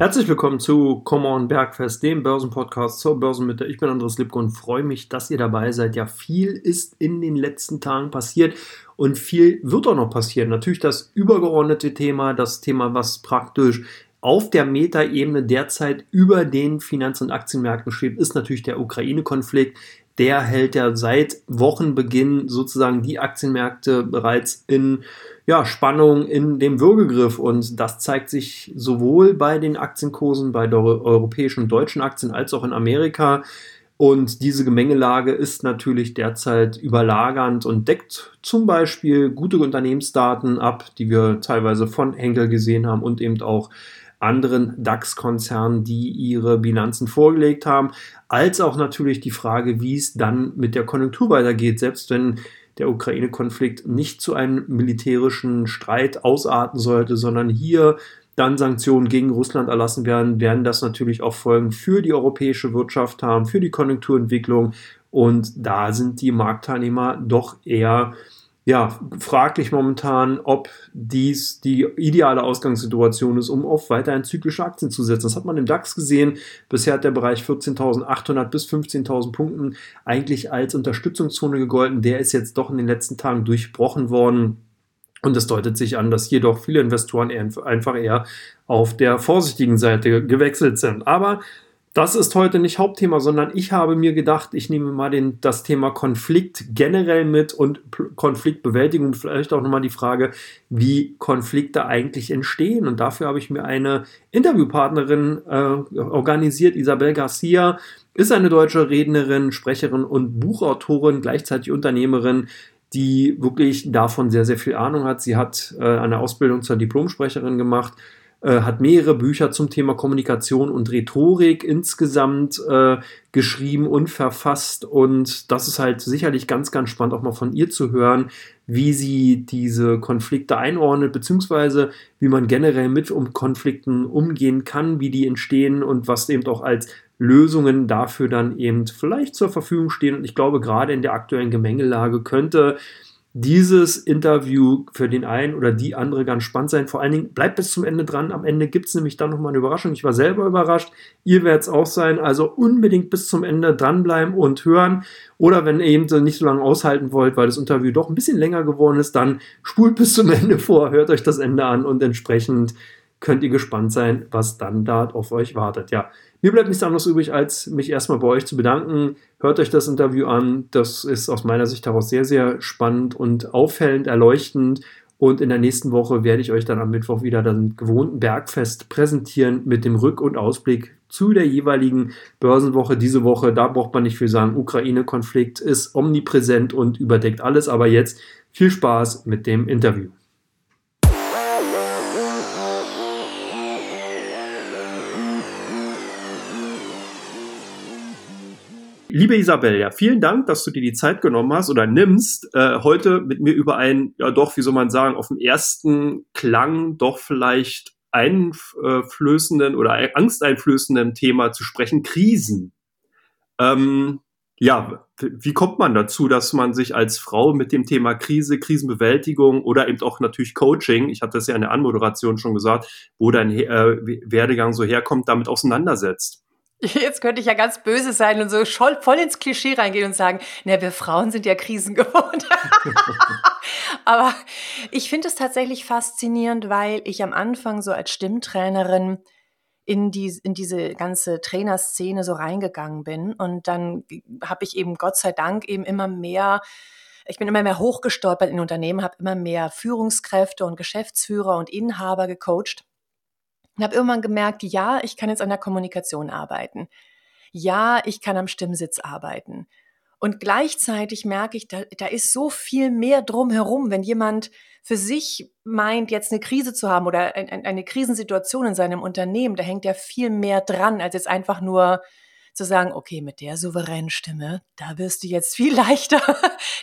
Herzlich willkommen zu Come On Bergfest, dem Börsenpodcast zur Börsenmitte. Ich bin Andres Lipko und freue mich, dass ihr dabei seid. Ja, viel ist in den letzten Tagen passiert und viel wird auch noch passieren. Natürlich das übergeordnete Thema, das Thema, was praktisch auf der Metaebene derzeit über den Finanz- und Aktienmärkten schwebt, ist natürlich der Ukraine-Konflikt. Der hält ja seit Wochenbeginn sozusagen die Aktienmärkte bereits in ja, Spannung in dem Würgegriff und das zeigt sich sowohl bei den Aktienkursen, bei europäischen und deutschen Aktien als auch in Amerika. Und diese Gemengelage ist natürlich derzeit überlagernd und deckt zum Beispiel gute Unternehmensdaten ab, die wir teilweise von Henkel gesehen haben und eben auch anderen DAX-Konzernen, die ihre Bilanzen vorgelegt haben, als auch natürlich die Frage, wie es dann mit der Konjunktur weitergeht, selbst wenn der Ukraine-Konflikt nicht zu einem militärischen Streit ausarten sollte, sondern hier dann Sanktionen gegen Russland erlassen werden, werden das natürlich auch Folgen für die europäische Wirtschaft haben, für die Konjunkturentwicklung. Und da sind die Marktteilnehmer doch eher ja, fraglich momentan, ob dies die ideale Ausgangssituation ist, um auf weiterhin zyklische Aktien zu setzen. Das hat man im DAX gesehen. Bisher hat der Bereich 14.800 bis 15.000 Punkten eigentlich als Unterstützungszone gegolten. Der ist jetzt doch in den letzten Tagen durchbrochen worden. Und es deutet sich an, dass hier doch viele Investoren eher, einfach eher auf der vorsichtigen Seite gewechselt sind. Aber das ist heute nicht Hauptthema, sondern ich habe mir gedacht, ich nehme mal den, das Thema Konflikt generell mit und Konfliktbewältigung, vielleicht auch nochmal die Frage, wie Konflikte eigentlich entstehen. Und dafür habe ich mir eine Interviewpartnerin äh, organisiert. Isabel Garcia ist eine deutsche Rednerin, Sprecherin und Buchautorin, gleichzeitig Unternehmerin, die wirklich davon sehr, sehr viel Ahnung hat. Sie hat äh, eine Ausbildung zur Diplomsprecherin gemacht äh, hat mehrere Bücher zum Thema Kommunikation und Rhetorik insgesamt äh, geschrieben und verfasst. Und das ist halt sicherlich ganz, ganz spannend, auch mal von ihr zu hören, wie sie diese Konflikte einordnet, beziehungsweise wie man generell mit um Konflikten umgehen kann, wie die entstehen und was eben auch als Lösungen dafür dann eben vielleicht zur Verfügung stehen. Und ich glaube, gerade in der aktuellen Gemengelage könnte dieses Interview für den einen oder die andere ganz spannend sein. Vor allen Dingen bleibt bis zum Ende dran. Am Ende gibt es nämlich dann nochmal eine Überraschung. Ich war selber überrascht. Ihr werdet es auch sein. Also unbedingt bis zum Ende dranbleiben und hören. Oder wenn ihr eben nicht so lange aushalten wollt, weil das Interview doch ein bisschen länger geworden ist, dann spult bis zum Ende vor, hört euch das Ende an und entsprechend könnt ihr gespannt sein, was dann da auf euch wartet. Ja, mir bleibt nichts anderes übrig, als mich erstmal bei euch zu bedanken. Hört euch das Interview an. Das ist aus meiner Sicht heraus sehr, sehr spannend und auffällend, erleuchtend. Und in der nächsten Woche werde ich euch dann am Mittwoch wieder den gewohnten Bergfest präsentieren mit dem Rück- und Ausblick zu der jeweiligen Börsenwoche. Diese Woche, da braucht man nicht viel sagen. Ukraine-Konflikt ist omnipräsent und überdeckt alles. Aber jetzt viel Spaß mit dem Interview. Liebe Isabel, ja, vielen Dank, dass du dir die Zeit genommen hast oder nimmst, äh, heute mit mir über ein, ja doch, wie soll man sagen, auf den ersten Klang doch vielleicht einflößenden oder angsteinflößenden Thema zu sprechen, Krisen. Ähm, ja, wie kommt man dazu, dass man sich als Frau mit dem Thema Krise, Krisenbewältigung oder eben auch natürlich Coaching, ich hatte das ja in der Anmoderation schon gesagt, wo dein äh, Werdegang so herkommt, damit auseinandersetzt? Jetzt könnte ich ja ganz böse sein und so voll ins Klischee reingehen und sagen, na, wir Frauen sind ja Krisen gewohnt. Aber ich finde es tatsächlich faszinierend, weil ich am Anfang so als Stimmtrainerin in, die, in diese ganze Trainerszene so reingegangen bin. Und dann habe ich eben Gott sei Dank eben immer mehr ich bin immer mehr hochgestolpert in Unternehmen, habe immer mehr Führungskräfte und Geschäftsführer und Inhaber gecoacht und habe irgendwann gemerkt, ja, ich kann jetzt an der Kommunikation arbeiten. Ja, ich kann am Stimmsitz arbeiten. Und gleichzeitig merke ich, da, da ist so viel mehr drumherum, wenn jemand für sich meint, jetzt eine Krise zu haben oder ein, eine Krisensituation in seinem Unternehmen, da hängt ja viel mehr dran, als jetzt einfach nur zu sagen, okay, mit der souveränen Stimme, da wirst du jetzt viel leichter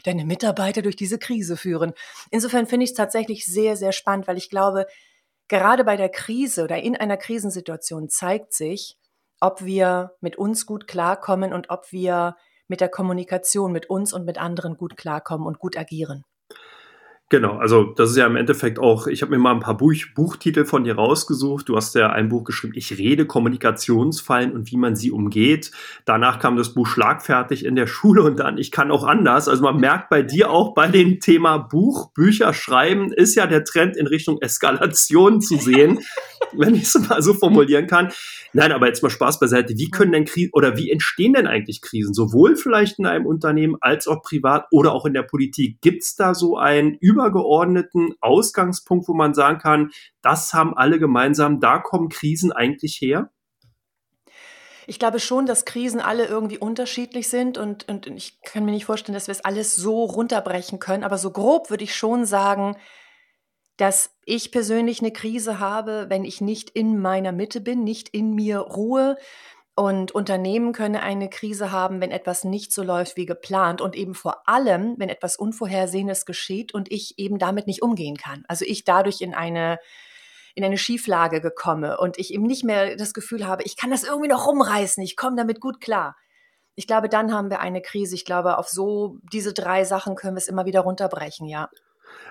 deine Mitarbeiter durch diese Krise führen. Insofern finde ich es tatsächlich sehr, sehr spannend, weil ich glaube, Gerade bei der Krise oder in einer Krisensituation zeigt sich, ob wir mit uns gut klarkommen und ob wir mit der Kommunikation mit uns und mit anderen gut klarkommen und gut agieren. Genau, also das ist ja im Endeffekt auch, ich habe mir mal ein paar Buch, Buchtitel von dir rausgesucht. Du hast ja ein Buch geschrieben, Ich rede Kommunikationsfallen und wie man sie umgeht. Danach kam das Buch Schlagfertig in der Schule und dann Ich kann auch anders. Also man merkt bei dir auch bei dem Thema Buch, Bücher schreiben, ist ja der Trend in Richtung Eskalation zu sehen, wenn ich es mal so formulieren kann. Nein, aber jetzt mal Spaß beiseite. Wie können denn Krisen oder wie entstehen denn eigentlich Krisen? Sowohl vielleicht in einem Unternehmen als auch privat oder auch in der Politik. Gibt es da so ein Über übergeordneten Ausgangspunkt, wo man sagen kann, das haben alle gemeinsam, da kommen Krisen eigentlich her? Ich glaube schon, dass Krisen alle irgendwie unterschiedlich sind und, und ich kann mir nicht vorstellen, dass wir es alles so runterbrechen können. Aber so grob würde ich schon sagen, dass ich persönlich eine Krise habe, wenn ich nicht in meiner Mitte bin, nicht in mir ruhe, und Unternehmen können eine Krise haben, wenn etwas nicht so läuft wie geplant und eben vor allem, wenn etwas Unvorhersehenes geschieht und ich eben damit nicht umgehen kann. Also ich dadurch in eine in eine Schieflage gekomme und ich eben nicht mehr das Gefühl habe, ich kann das irgendwie noch rumreißen, ich komme damit gut klar. Ich glaube, dann haben wir eine Krise. Ich glaube, auf so diese drei Sachen können wir es immer wieder runterbrechen, ja.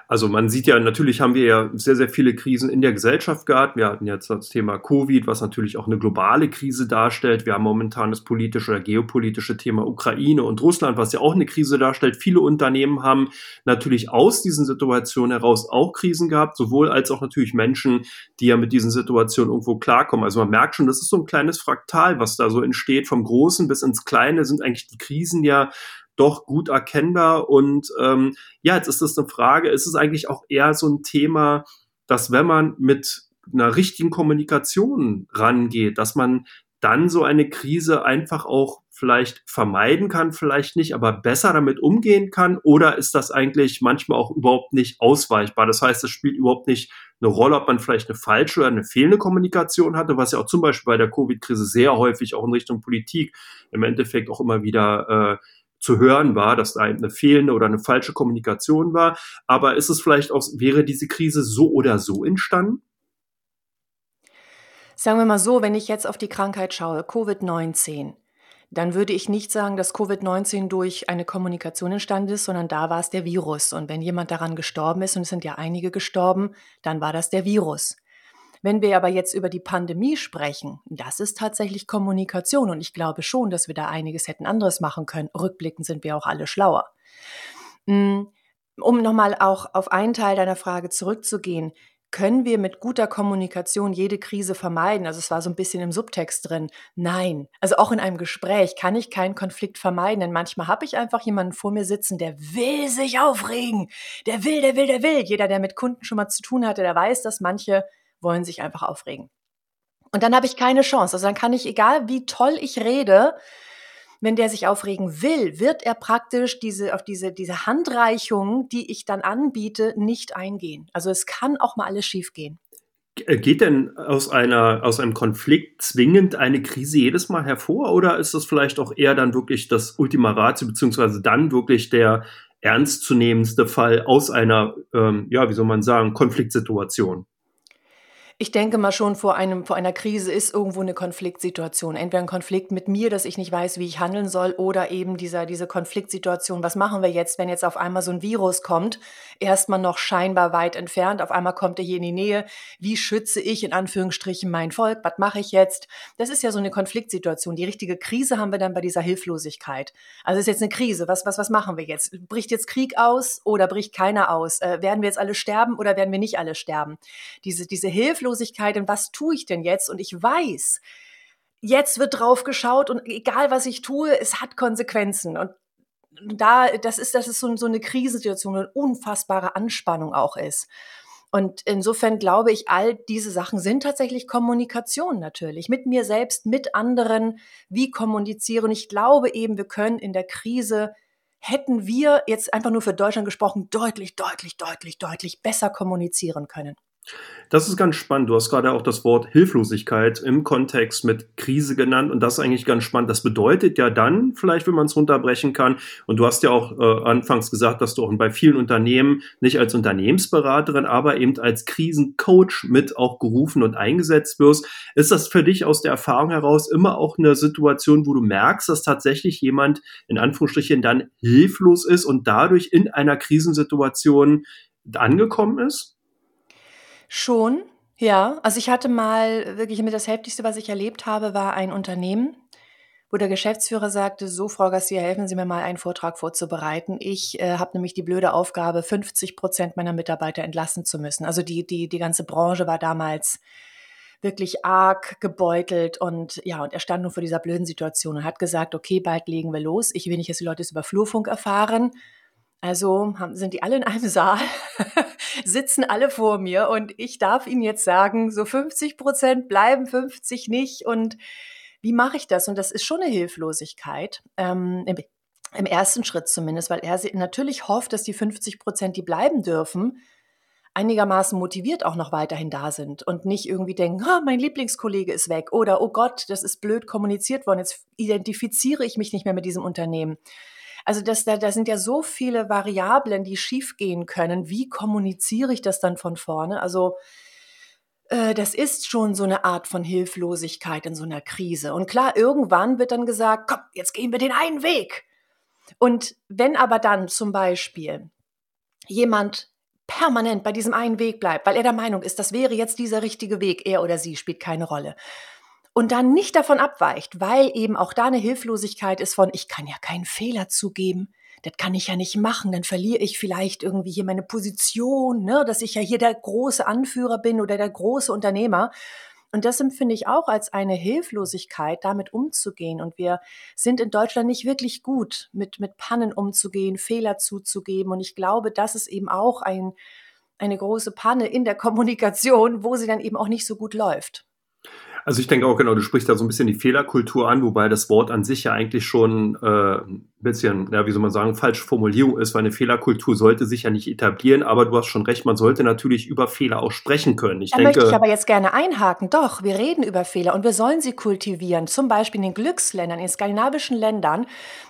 Also man sieht ja, natürlich haben wir ja sehr, sehr viele Krisen in der Gesellschaft gehabt. Wir hatten jetzt das Thema Covid, was natürlich auch eine globale Krise darstellt. Wir haben momentan das politische oder geopolitische Thema Ukraine und Russland, was ja auch eine Krise darstellt. Viele Unternehmen haben natürlich aus diesen Situationen heraus auch Krisen gehabt, sowohl als auch natürlich Menschen, die ja mit diesen Situationen irgendwo klarkommen. Also man merkt schon, das ist so ein kleines Fraktal, was da so entsteht. Vom Großen bis ins Kleine sind eigentlich die Krisen ja doch gut erkennbar. Und ähm, ja, jetzt ist das eine Frage, ist es eigentlich auch eher so ein Thema, dass wenn man mit einer richtigen Kommunikation rangeht, dass man dann so eine Krise einfach auch vielleicht vermeiden kann, vielleicht nicht, aber besser damit umgehen kann? Oder ist das eigentlich manchmal auch überhaupt nicht ausweichbar? Das heißt, es spielt überhaupt nicht eine Rolle, ob man vielleicht eine falsche oder eine fehlende Kommunikation hatte, was ja auch zum Beispiel bei der Covid-Krise sehr häufig auch in Richtung Politik im Endeffekt auch immer wieder äh, zu hören war, dass da eine fehlende oder eine falsche Kommunikation war. Aber ist es vielleicht auch, wäre diese Krise so oder so entstanden? Sagen wir mal so, wenn ich jetzt auf die Krankheit schaue, Covid-19, dann würde ich nicht sagen, dass Covid-19 durch eine Kommunikation entstanden ist, sondern da war es der Virus. Und wenn jemand daran gestorben ist, und es sind ja einige gestorben, dann war das der Virus. Wenn wir aber jetzt über die Pandemie sprechen, das ist tatsächlich Kommunikation und ich glaube schon, dass wir da einiges hätten anderes machen können. Rückblickend sind wir auch alle schlauer. Hm, um nochmal auch auf einen Teil deiner Frage zurückzugehen, können wir mit guter Kommunikation jede Krise vermeiden? Also es war so ein bisschen im Subtext drin. Nein. Also auch in einem Gespräch kann ich keinen Konflikt vermeiden, denn manchmal habe ich einfach jemanden vor mir sitzen, der will sich aufregen. Der will, der will, der will. Jeder, der mit Kunden schon mal zu tun hatte, der weiß, dass manche wollen sich einfach aufregen. Und dann habe ich keine Chance. Also dann kann ich, egal wie toll ich rede, wenn der sich aufregen will, wird er praktisch diese, auf diese, diese Handreichung, die ich dann anbiete, nicht eingehen. Also es kann auch mal alles schiefgehen. Äh, geht denn aus einer, aus einem Konflikt zwingend eine Krise jedes Mal hervor oder ist das vielleicht auch eher dann wirklich das Ultima Ratio, beziehungsweise dann wirklich der ernstzunehmendste Fall aus einer, ähm, ja, wie soll man sagen, Konfliktsituation? Ich denke mal schon, vor, einem, vor einer Krise ist irgendwo eine Konfliktsituation. Entweder ein Konflikt mit mir, dass ich nicht weiß, wie ich handeln soll, oder eben dieser, diese Konfliktsituation, was machen wir jetzt, wenn jetzt auf einmal so ein Virus kommt, erstmal noch scheinbar weit entfernt, auf einmal kommt er hier in die Nähe. Wie schütze ich in Anführungsstrichen mein Volk? Was mache ich jetzt? Das ist ja so eine Konfliktsituation. Die richtige Krise haben wir dann bei dieser Hilflosigkeit. Also ist jetzt eine Krise. Was, was, was machen wir jetzt? Bricht jetzt Krieg aus oder bricht keiner aus? Äh, werden wir jetzt alle sterben oder werden wir nicht alle sterben? Diese, diese Hilflosigkeit Hilflosigkeit und was tue ich denn jetzt? Und ich weiß, jetzt wird drauf geschaut und egal was ich tue, es hat Konsequenzen. Und da, das ist, das ist so, so eine Krisensituation, eine unfassbare Anspannung auch ist. Und insofern glaube ich, all diese Sachen sind tatsächlich Kommunikation natürlich. Mit mir selbst, mit anderen. Wie kommunizieren? Ich glaube eben, wir können in der Krise, hätten wir jetzt einfach nur für Deutschland gesprochen, deutlich, deutlich, deutlich, deutlich besser kommunizieren können. Das ist ganz spannend. Du hast gerade auch das Wort Hilflosigkeit im Kontext mit Krise genannt und das ist eigentlich ganz spannend. Das bedeutet ja dann, vielleicht wenn man es runterbrechen kann, und du hast ja auch äh, anfangs gesagt, dass du auch bei vielen Unternehmen nicht als Unternehmensberaterin, aber eben als Krisencoach mit auch gerufen und eingesetzt wirst. Ist das für dich aus der Erfahrung heraus immer auch eine Situation, wo du merkst, dass tatsächlich jemand in Anführungsstrichen dann hilflos ist und dadurch in einer Krisensituation angekommen ist? Schon, ja. Also ich hatte mal wirklich mit das Heftigste, was ich erlebt habe, war ein Unternehmen, wo der Geschäftsführer sagte, so Frau Garcia, helfen Sie mir mal einen Vortrag vorzubereiten. Ich äh, habe nämlich die blöde Aufgabe, 50 Prozent meiner Mitarbeiter entlassen zu müssen. Also die, die, die ganze Branche war damals wirklich arg gebeutelt und ja, und er stand nun vor dieser blöden Situation und hat gesagt, okay, bald legen wir los. Ich will nicht, dass die Leute es über Flurfunk erfahren. Also haben, sind die alle in einem Saal, sitzen alle vor mir und ich darf ihnen jetzt sagen, so 50 Prozent bleiben, 50 nicht und wie mache ich das? Und das ist schon eine Hilflosigkeit. Ähm, im, ersten Schritt zumindest, weil er natürlich hofft, dass die 50 Prozent, die bleiben dürfen, einigermaßen motiviert auch noch weiterhin da sind und nicht irgendwie denken, oh, mein Lieblingskollege ist weg oder oh Gott, das ist blöd kommuniziert worden, jetzt identifiziere ich mich nicht mehr mit diesem Unternehmen. Also das, da, da sind ja so viele Variablen, die schiefgehen können. Wie kommuniziere ich das dann von vorne? Also äh, das ist schon so eine Art von Hilflosigkeit in so einer Krise. Und klar, irgendwann wird dann gesagt, komm, jetzt gehen wir den einen Weg. Und wenn aber dann zum Beispiel jemand permanent bei diesem einen Weg bleibt, weil er der Meinung ist, das wäre jetzt dieser richtige Weg, er oder sie spielt keine Rolle. Und dann nicht davon abweicht, weil eben auch da eine Hilflosigkeit ist von, ich kann ja keinen Fehler zugeben, das kann ich ja nicht machen, dann verliere ich vielleicht irgendwie hier meine Position, ne, dass ich ja hier der große Anführer bin oder der große Unternehmer. Und das empfinde ich auch als eine Hilflosigkeit, damit umzugehen. Und wir sind in Deutschland nicht wirklich gut, mit, mit Pannen umzugehen, Fehler zuzugeben. Und ich glaube, das ist eben auch ein, eine große Panne in der Kommunikation, wo sie dann eben auch nicht so gut läuft. Also ich denke auch genau, du sprichst da so ein bisschen die Fehlerkultur an, wobei das Wort an sich ja eigentlich schon äh, ein bisschen, ja, wie soll man sagen, falsche Formulierung ist, weil eine Fehlerkultur sollte sich ja nicht etablieren, aber du hast schon recht, man sollte natürlich über Fehler auch sprechen können. Ich da denke, möchte ich aber jetzt gerne einhaken. Doch, wir reden über Fehler und wir sollen sie kultivieren. Zum Beispiel in den Glücksländern, in den skandinavischen Ländern,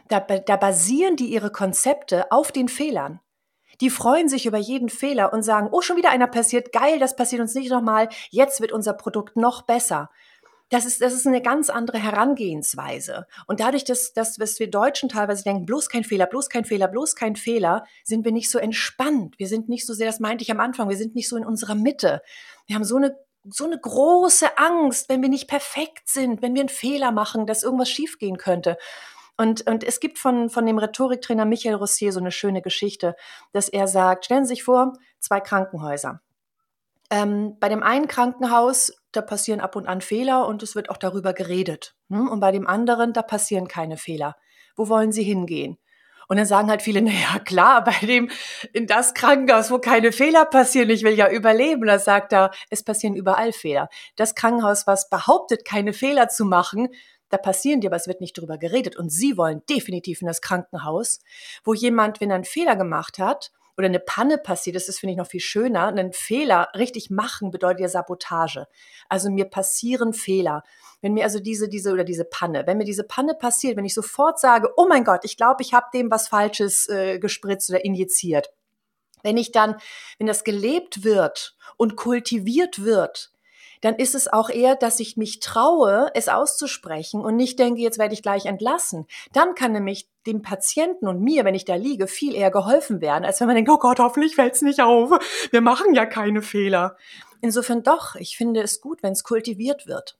da, da basieren die ihre Konzepte auf den Fehlern. Die freuen sich über jeden Fehler und sagen, oh, schon wieder einer passiert, geil, das passiert uns nicht nochmal, jetzt wird unser Produkt noch besser. Das ist, das ist eine ganz andere Herangehensweise. Und dadurch, dass, dass dass wir Deutschen teilweise denken, bloß kein Fehler, bloß kein Fehler, bloß kein Fehler, sind wir nicht so entspannt. Wir sind nicht so sehr, das meinte ich am Anfang, wir sind nicht so in unserer Mitte. Wir haben so eine so eine große Angst, wenn wir nicht perfekt sind, wenn wir einen Fehler machen, dass irgendwas schiefgehen könnte. Und, und es gibt von, von dem Rhetoriktrainer Michael Rossier so eine schöne Geschichte, dass er sagt, stellen Sie sich vor, zwei Krankenhäuser. Ähm, bei dem einen Krankenhaus, da passieren ab und an Fehler und es wird auch darüber geredet. Hm? Und bei dem anderen, da passieren keine Fehler. Wo wollen Sie hingehen? Und dann sagen halt viele, na ja, klar, bei dem, in das Krankenhaus, wo keine Fehler passieren, ich will ja überleben. Da sagt er, es passieren überall Fehler. Das Krankenhaus, was behauptet, keine Fehler zu machen, da passieren die, aber es wird nicht darüber geredet. Und Sie wollen definitiv in das Krankenhaus, wo jemand, wenn er einen Fehler gemacht hat oder eine Panne passiert, das ist, finde ich, noch viel schöner, einen Fehler richtig machen bedeutet ja Sabotage. Also mir passieren Fehler. Wenn mir also diese, diese oder diese Panne, wenn mir diese Panne passiert, wenn ich sofort sage, oh mein Gott, ich glaube, ich habe dem was Falsches äh, gespritzt oder injiziert. Wenn ich dann, wenn das gelebt wird und kultiviert wird, dann ist es auch eher, dass ich mich traue, es auszusprechen und nicht denke, jetzt werde ich gleich entlassen. Dann kann nämlich dem Patienten und mir, wenn ich da liege, viel eher geholfen werden, als wenn man denkt, oh Gott, hoffentlich fällt es nicht auf. Wir machen ja keine Fehler. Insofern doch, ich finde es gut, wenn es kultiviert wird.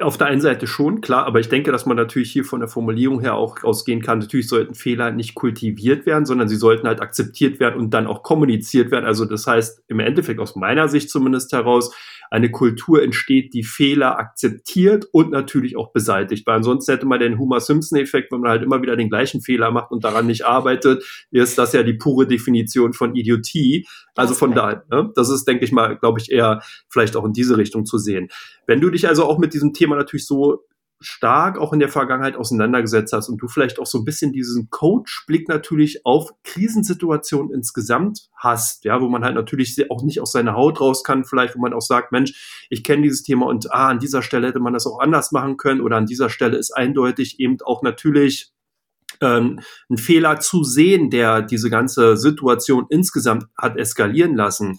Auf der einen Seite schon, klar, aber ich denke, dass man natürlich hier von der Formulierung her auch ausgehen kann, natürlich sollten Fehler nicht kultiviert werden, sondern sie sollten halt akzeptiert werden und dann auch kommuniziert werden. Also das heißt, im Endeffekt aus meiner Sicht zumindest heraus, eine Kultur entsteht, die Fehler akzeptiert und natürlich auch beseitigt. Weil ansonsten hätte man den Homer-Simpson-Effekt, wenn man halt immer wieder den gleichen Fehler macht und daran nicht arbeitet, ist das ja die pure Definition von Idiotie. Also von daher, ne, das ist, denke ich mal, glaube ich, eher vielleicht auch in diese Richtung zu sehen. Wenn du dich also auch mit diesem Thema natürlich so stark auch in der Vergangenheit auseinandergesetzt hast und du vielleicht auch so ein bisschen diesen Coach-Blick natürlich auf Krisensituationen insgesamt hast, ja, wo man halt natürlich auch nicht aus seiner Haut raus kann, vielleicht, wo man auch sagt, Mensch, ich kenne dieses Thema und ah, an dieser Stelle hätte man das auch anders machen können oder an dieser Stelle ist eindeutig eben auch natürlich ähm, ein Fehler zu sehen, der diese ganze Situation insgesamt hat eskalieren lassen.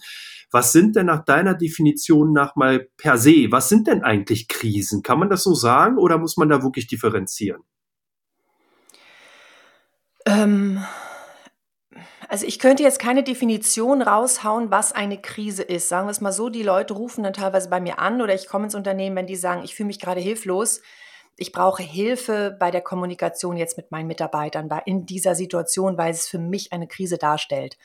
Was sind denn nach deiner Definition nach mal per se, was sind denn eigentlich Krisen? Kann man das so sagen oder muss man da wirklich differenzieren? Ähm, Also ich könnte jetzt keine Definition raushauen, was eine Krise ist. Sagen wir es mal so, die Leute rufen dann teilweise bei mir an oder ich komme ins Unternehmen, wenn die sagen, ich fühle mich gerade hilflos. Ich brauche Hilfe bei der Kommunikation jetzt mit meinen Mitarbeitern in dieser Situation, weil es für mich eine Krise darstellt.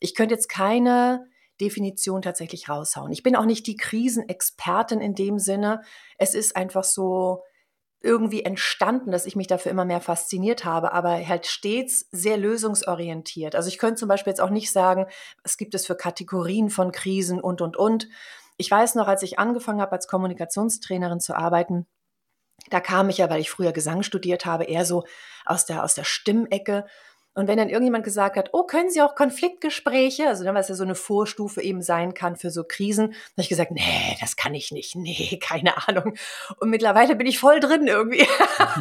Ich könnte jetzt keine Definition tatsächlich raushauen. Ich bin auch nicht die Krisenexpertin in dem Sinne. Es ist einfach so, irgendwie entstanden, dass ich mich dafür immer mehr fasziniert habe, aber halt stets sehr lösungsorientiert. Also ich könnte zum Beispiel jetzt auch nicht sagen, was gibt es für Kategorien von Krisen und, und, und. Ich weiß noch, als ich angefangen habe, als Kommunikationstrainerin zu arbeiten, da kam ich ja, weil ich früher Gesang studiert habe, eher so aus der, aus der Stimmecke und wenn dann irgendjemand gesagt hat, oh, können Sie auch Konfliktgespräche, also dann, was ja so eine Vorstufe eben sein kann für so Krisen, habe ich gesagt, nee, das kann ich nicht, nee, keine Ahnung. Und mittlerweile bin ich voll drin irgendwie.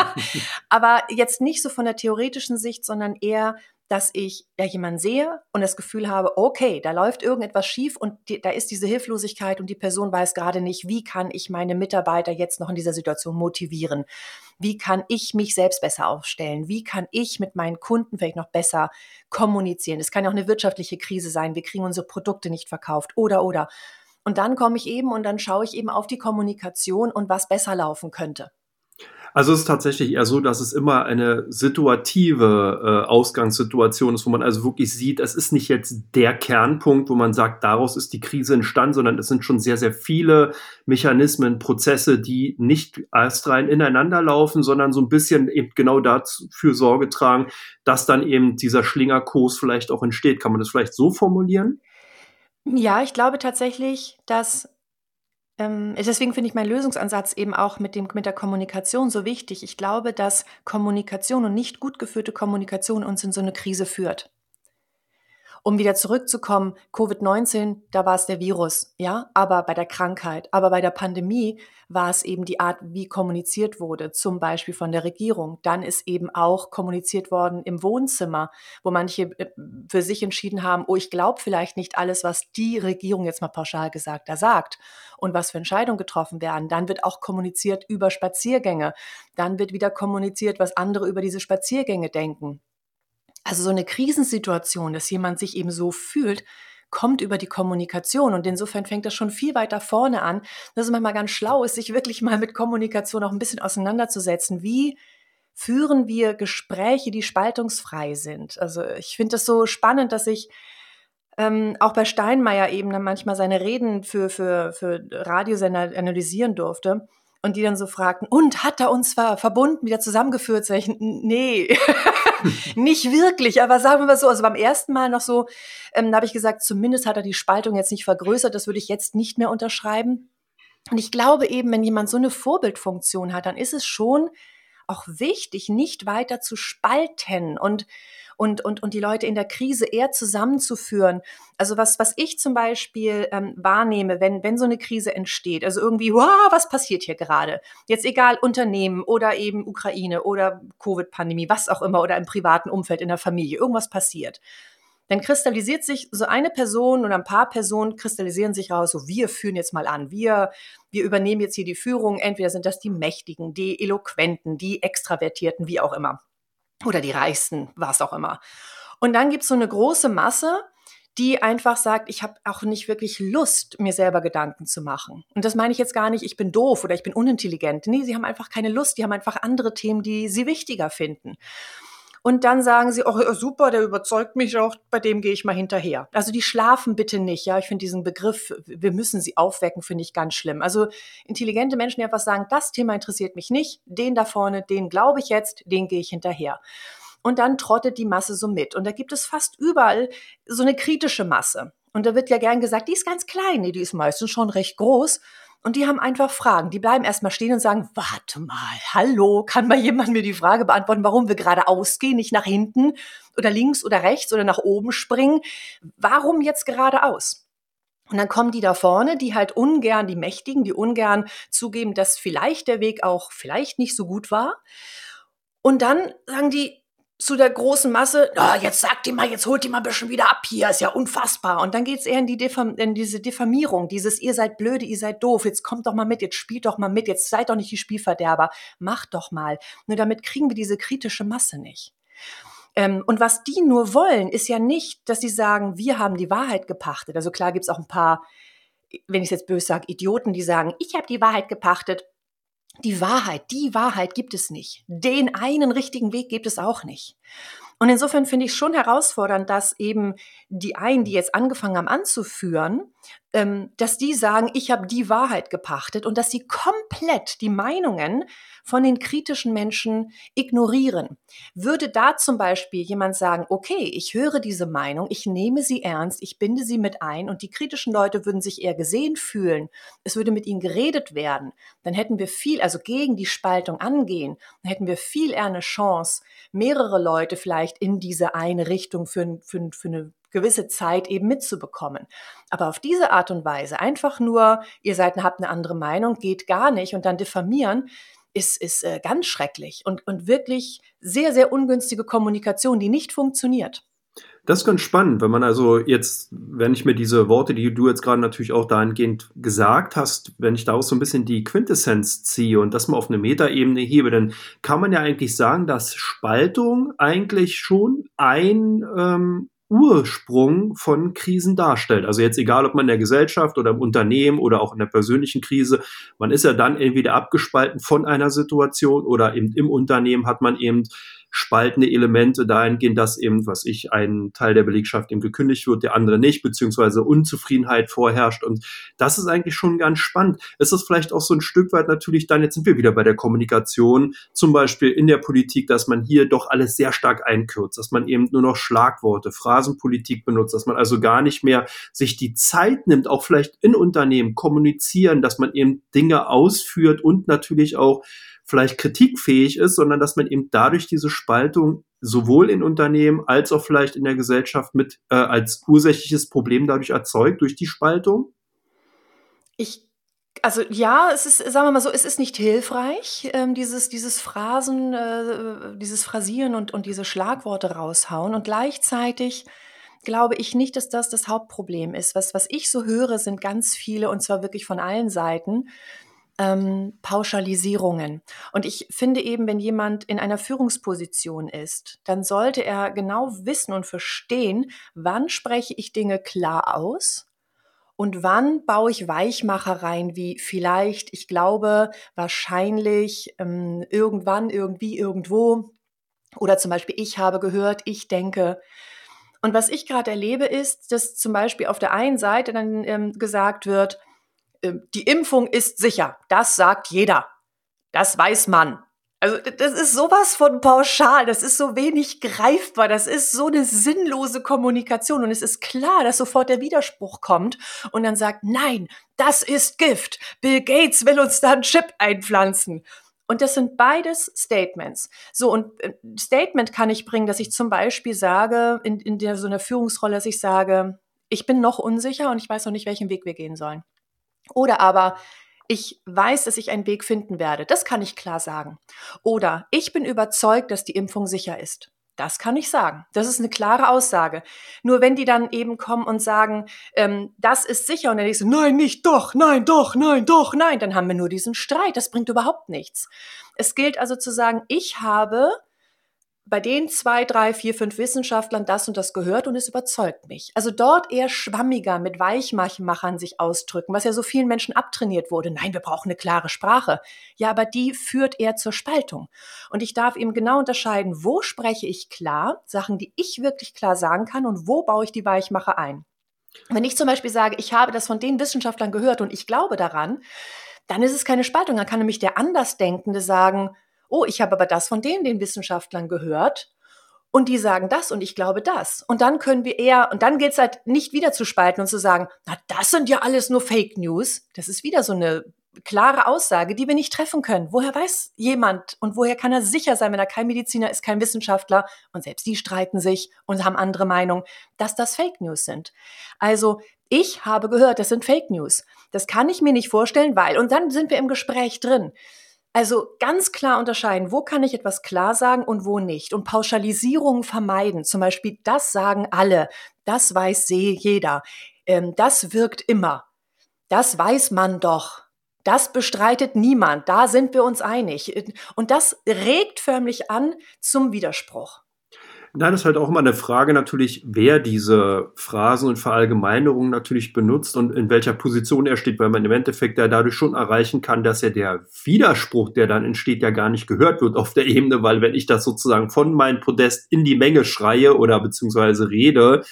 Aber jetzt nicht so von der theoretischen Sicht, sondern eher dass ich ja jemanden sehe und das Gefühl habe, okay, da läuft irgendetwas schief und die, da ist diese Hilflosigkeit und die Person weiß gerade nicht, wie kann ich meine Mitarbeiter jetzt noch in dieser Situation motivieren? Wie kann ich mich selbst besser aufstellen? Wie kann ich mit meinen Kunden vielleicht noch besser kommunizieren? Es kann ja auch eine wirtschaftliche Krise sein. Wir kriegen unsere Produkte nicht verkauft oder, oder. Und dann komme ich eben und dann schaue ich eben auf die Kommunikation und was besser laufen könnte. Also es ist tatsächlich eher so, dass es immer eine situative äh, Ausgangssituation ist, wo man also wirklich sieht, es ist nicht jetzt der Kernpunkt, wo man sagt, daraus ist die Krise entstanden, sondern es sind schon sehr, sehr viele Mechanismen, Prozesse, die nicht erst rein ineinander laufen, sondern so ein bisschen eben genau dafür Sorge tragen, dass dann eben dieser Schlingerkurs vielleicht auch entsteht. Kann man das vielleicht so formulieren? Ja, ich glaube tatsächlich, dass ähm, deswegen finde ich meinen Lösungsansatz eben auch mit, dem, mit der Kommunikation so wichtig. Ich glaube, dass Kommunikation und nicht gut geführte Kommunikation uns in so eine Krise führt um wieder zurückzukommen, Covid-19, da war es der Virus, ja, aber bei der Krankheit, aber bei der Pandemie war es eben die Art, wie kommuniziert wurde, zum Beispiel von der Regierung. Dann ist eben auch kommuniziert worden im Wohnzimmer, wo manche äh, für sich entschieden haben, oh, ich glaube vielleicht nicht alles, was die Regierung jetzt mal pauschal gesagt da sagt und was für Entscheidungen getroffen werden. Dann wird auch kommuniziert über Spaziergänge. Dann wird wieder kommuniziert, was andere über diese Spaziergänge denken. Also so eine Krisensituation, dass jemand sich eben so fühlt, kommt über die Kommunikation. Und insofern fängt das schon viel weiter vorne an, dass es manchmal ganz schlau ist, sich wirklich mal mit Kommunikation auch ein bisschen auseinanderzusetzen. Wie führen wir Gespräche, die spaltungsfrei sind? Also ich finde das so spannend, dass ich ähm, auch bei Steinmeier eben dann manchmal seine Reden für, für, für Radiosender analysieren durfte. Und die dann so fragten, und hat er uns ver verbunden, wieder zusammengeführt? Sag ich, nee, nicht wirklich, aber sagen wir mal so, also beim ersten Mal noch so, ähm, da habe ich gesagt, zumindest hat er die Spaltung jetzt nicht vergrößert, das würde ich jetzt nicht mehr unterschreiben. Und ich glaube eben, wenn jemand so eine Vorbildfunktion hat, dann ist es schon auch wichtig, nicht weiter zu spalten und und, und, und die Leute in der Krise eher zusammenzuführen. Also was, was ich zum Beispiel ähm, wahrnehme, wenn, wenn so eine Krise entsteht, also irgendwie, wow, was passiert hier gerade? Jetzt egal, Unternehmen oder eben Ukraine oder Covid-Pandemie, was auch immer, oder im privaten Umfeld, in der Familie, irgendwas passiert dann kristallisiert sich so eine Person oder ein paar Personen kristallisieren sich raus, so wir führen jetzt mal an, wir, wir übernehmen jetzt hier die Führung, entweder sind das die Mächtigen, die Eloquenten, die Extravertierten, wie auch immer oder die Reichsten, was auch immer. Und dann gibt es so eine große Masse, die einfach sagt, ich habe auch nicht wirklich Lust, mir selber Gedanken zu machen. Und das meine ich jetzt gar nicht, ich bin doof oder ich bin unintelligent. Nee, sie haben einfach keine Lust, die haben einfach andere Themen, die sie wichtiger finden. Und dann sagen sie, oh super, der überzeugt mich auch, bei dem gehe ich mal hinterher. Also die schlafen bitte nicht, ja. Ich finde diesen Begriff, wir müssen sie aufwecken, finde ich ganz schlimm. Also intelligente Menschen, die einfach sagen, das Thema interessiert mich nicht, den da vorne, den glaube ich jetzt, den gehe ich hinterher. Und dann trottet die Masse so mit. Und da gibt es fast überall so eine kritische Masse. Und da wird ja gern gesagt, die ist ganz klein, nee, die ist meistens schon recht groß. Und die haben einfach Fragen. Die bleiben erstmal stehen und sagen, warte mal, hallo, kann mal jemand mir die Frage beantworten, warum wir gerade ausgehen, nicht nach hinten oder links oder rechts oder nach oben springen? Warum jetzt geradeaus? Und dann kommen die da vorne, die halt ungern, die Mächtigen, die ungern zugeben, dass vielleicht der Weg auch vielleicht nicht so gut war. Und dann sagen die, zu der großen Masse, oh, jetzt sagt die mal, jetzt holt die mal ein bisschen wieder ab hier, ist ja unfassbar. Und dann geht's eher in, die Diffam in diese Diffamierung, dieses ihr seid blöde, ihr seid doof, jetzt kommt doch mal mit, jetzt spielt doch mal mit, jetzt seid doch nicht die Spielverderber, macht doch mal. Nur damit kriegen wir diese kritische Masse nicht. Ähm, und was die nur wollen, ist ja nicht, dass sie sagen, wir haben die Wahrheit gepachtet. Also klar gibt es auch ein paar, wenn ich jetzt böse sage, Idioten, die sagen, ich habe die Wahrheit gepachtet. Die Wahrheit, die Wahrheit gibt es nicht. Den einen richtigen Weg gibt es auch nicht. Und insofern finde ich schon herausfordernd, dass eben die einen, die jetzt angefangen haben anzuführen, ähm, dass die sagen, ich habe die Wahrheit gepachtet und dass sie komplett die Meinungen von den kritischen Menschen ignorieren. Würde da zum Beispiel jemand sagen, okay, ich höre diese Meinung, ich nehme sie ernst, ich binde sie mit ein und die kritischen Leute würden sich eher gesehen fühlen, es würde mit ihnen geredet werden, dann hätten wir viel, also gegen die Spaltung angehen, dann hätten wir viel eher eine Chance, mehrere Leute vielleicht in diese eine Richtung für, für, für eine gewisse Zeit eben mitzubekommen. Aber auf diese Art und Weise einfach nur, ihr seid, habt eine andere Meinung, geht gar nicht und dann diffamieren, ist, ist äh, ganz schrecklich und, und wirklich sehr, sehr ungünstige Kommunikation, die nicht funktioniert. Das ist ganz spannend, wenn man also jetzt, wenn ich mir diese Worte, die du jetzt gerade natürlich auch dahingehend gesagt hast, wenn ich daraus so ein bisschen die Quintessenz ziehe und das mal auf eine Metaebene hebe, dann kann man ja eigentlich sagen, dass Spaltung eigentlich schon ein ähm, Ursprung von Krisen darstellt. Also jetzt egal, ob man in der Gesellschaft oder im Unternehmen oder auch in der persönlichen Krise, man ist ja dann entweder abgespalten von einer Situation oder eben im Unternehmen hat man eben spaltende Elemente dahingehend, dass eben, was ich, ein Teil der Belegschaft eben gekündigt wird, der andere nicht, beziehungsweise Unzufriedenheit vorherrscht. Und das ist eigentlich schon ganz spannend. Es ist vielleicht auch so ein Stück weit natürlich dann, jetzt sind wir wieder bei der Kommunikation, zum Beispiel in der Politik, dass man hier doch alles sehr stark einkürzt, dass man eben nur noch Schlagworte, Phrasenpolitik benutzt, dass man also gar nicht mehr sich die Zeit nimmt, auch vielleicht in Unternehmen kommunizieren, dass man eben Dinge ausführt und natürlich auch vielleicht kritikfähig ist, sondern dass man eben dadurch diese Spaltung sowohl in Unternehmen als auch vielleicht in der Gesellschaft mit äh, als ursächliches Problem dadurch erzeugt durch die Spaltung? Ich also ja, es ist, sagen wir mal so, es ist nicht hilfreich, ähm, dieses, dieses Phrasen, äh, dieses Phrasieren und, und diese Schlagworte raushauen. Und gleichzeitig glaube ich nicht, dass das das Hauptproblem ist. Was, was ich so höre, sind ganz viele, und zwar wirklich von allen Seiten, ähm, Pauschalisierungen. Und ich finde eben, wenn jemand in einer Führungsposition ist, dann sollte er genau wissen und verstehen, wann spreche ich Dinge klar aus und wann baue ich Weichmacher rein, wie vielleicht, ich glaube, wahrscheinlich, ähm, irgendwann, irgendwie, irgendwo. Oder zum Beispiel, ich habe gehört, ich denke. Und was ich gerade erlebe, ist, dass zum Beispiel auf der einen Seite dann ähm, gesagt wird, die Impfung ist sicher. Das sagt jeder. Das weiß man. Also das ist sowas von pauschal, das ist so wenig greifbar, das ist so eine sinnlose Kommunikation und es ist klar, dass sofort der Widerspruch kommt und dann sagt, nein, das ist Gift. Bill Gates will uns da einen Chip einpflanzen. Und das sind beides Statements. So, und äh, Statement kann ich bringen, dass ich zum Beispiel sage, in, in der, so einer Führungsrolle, dass ich sage, ich bin noch unsicher und ich weiß noch nicht, welchen Weg wir gehen sollen. Oder aber ich weiß, dass ich einen Weg finden werde. Das kann ich klar sagen. Oder ich bin überzeugt, dass die Impfung sicher ist. Das kann ich sagen. Das ist eine klare Aussage. Nur wenn die dann eben kommen und sagen, ähm, das ist sicher, und dann denkst du, nein, nicht, doch, nein, doch, nein, doch, nein, dann haben wir nur diesen Streit. Das bringt überhaupt nichts. Es gilt also zu sagen, ich habe bei den zwei, drei, vier, fünf Wissenschaftlern das und das gehört und es überzeugt mich. Also dort eher schwammiger mit Weichmachern sich ausdrücken, was ja so vielen Menschen abtrainiert wurde. Nein, wir brauchen eine klare Sprache. Ja, aber die führt eher zur Spaltung. Und ich darf eben genau unterscheiden, wo spreche ich klar, Sachen, die ich wirklich klar sagen kann und wo baue ich die Weichmacher ein. Wenn ich zum Beispiel sage, ich habe das von den Wissenschaftlern gehört und ich glaube daran, dann ist es keine Spaltung. Dann kann nämlich der Andersdenkende sagen, oh, ich habe aber das von denen, den Wissenschaftlern gehört und die sagen das und ich glaube das. Und dann können wir eher, und dann geht es halt nicht wieder zu spalten und zu sagen, na, das sind ja alles nur Fake News. Das ist wieder so eine klare Aussage, die wir nicht treffen können. Woher weiß jemand und woher kann er sicher sein, wenn er kein Mediziner ist, kein Wissenschaftler und selbst die streiten sich und haben andere Meinung, dass das Fake News sind. Also ich habe gehört, das sind Fake News. Das kann ich mir nicht vorstellen, weil, und dann sind wir im Gespräch drin. Also ganz klar unterscheiden, wo kann ich etwas klar sagen und wo nicht. Und Pauschalisierungen vermeiden. Zum Beispiel, das sagen alle, das weiß jeder, ähm, das wirkt immer. Das weiß man doch. Das bestreitet niemand. Da sind wir uns einig. Und das regt förmlich an zum Widerspruch. Nein, das ist halt auch immer eine Frage natürlich, wer diese Phrasen und Verallgemeinerungen natürlich benutzt und in welcher Position er steht, weil man im Endeffekt ja dadurch schon erreichen kann, dass ja der Widerspruch, der dann entsteht, ja gar nicht gehört wird auf der Ebene, weil wenn ich das sozusagen von meinem Podest in die Menge schreie oder beziehungsweise rede,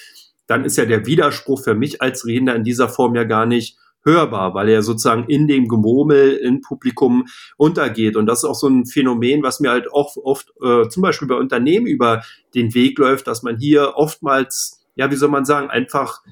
dann ist ja der Widerspruch für mich als Redender in dieser Form ja gar nicht hörbar, weil er sozusagen in dem Gemurmel im Publikum untergeht. Und das ist auch so ein Phänomen, was mir halt auch oft äh, zum Beispiel bei Unternehmen über den Weg läuft, dass man hier oftmals, ja, wie soll man sagen, einfach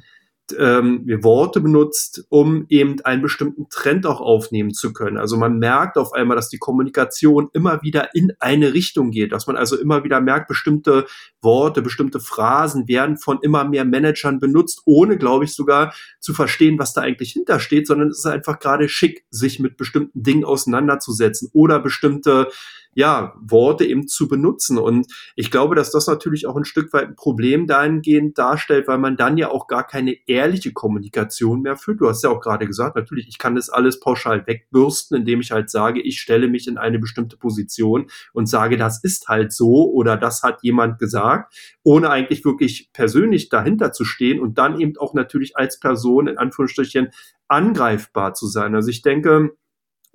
ähm, Worte benutzt, um eben einen bestimmten Trend auch aufnehmen zu können. Also man merkt auf einmal, dass die Kommunikation immer wieder in eine Richtung geht, dass man also immer wieder merkt, bestimmte Worte, bestimmte Phrasen werden von immer mehr Managern benutzt, ohne, glaube ich, sogar zu verstehen, was da eigentlich hintersteht, sondern es ist einfach gerade schick, sich mit bestimmten Dingen auseinanderzusetzen oder bestimmte ja, Worte eben zu benutzen. Und ich glaube, dass das natürlich auch ein Stück weit ein Problem dahingehend darstellt, weil man dann ja auch gar keine ehrliche Kommunikation mehr führt. Du hast ja auch gerade gesagt, natürlich, ich kann das alles pauschal wegbürsten, indem ich halt sage, ich stelle mich in eine bestimmte Position und sage, das ist halt so oder das hat jemand gesagt, ohne eigentlich wirklich persönlich dahinter zu stehen und dann eben auch natürlich als Person in Anführungsstrichen angreifbar zu sein. Also ich denke,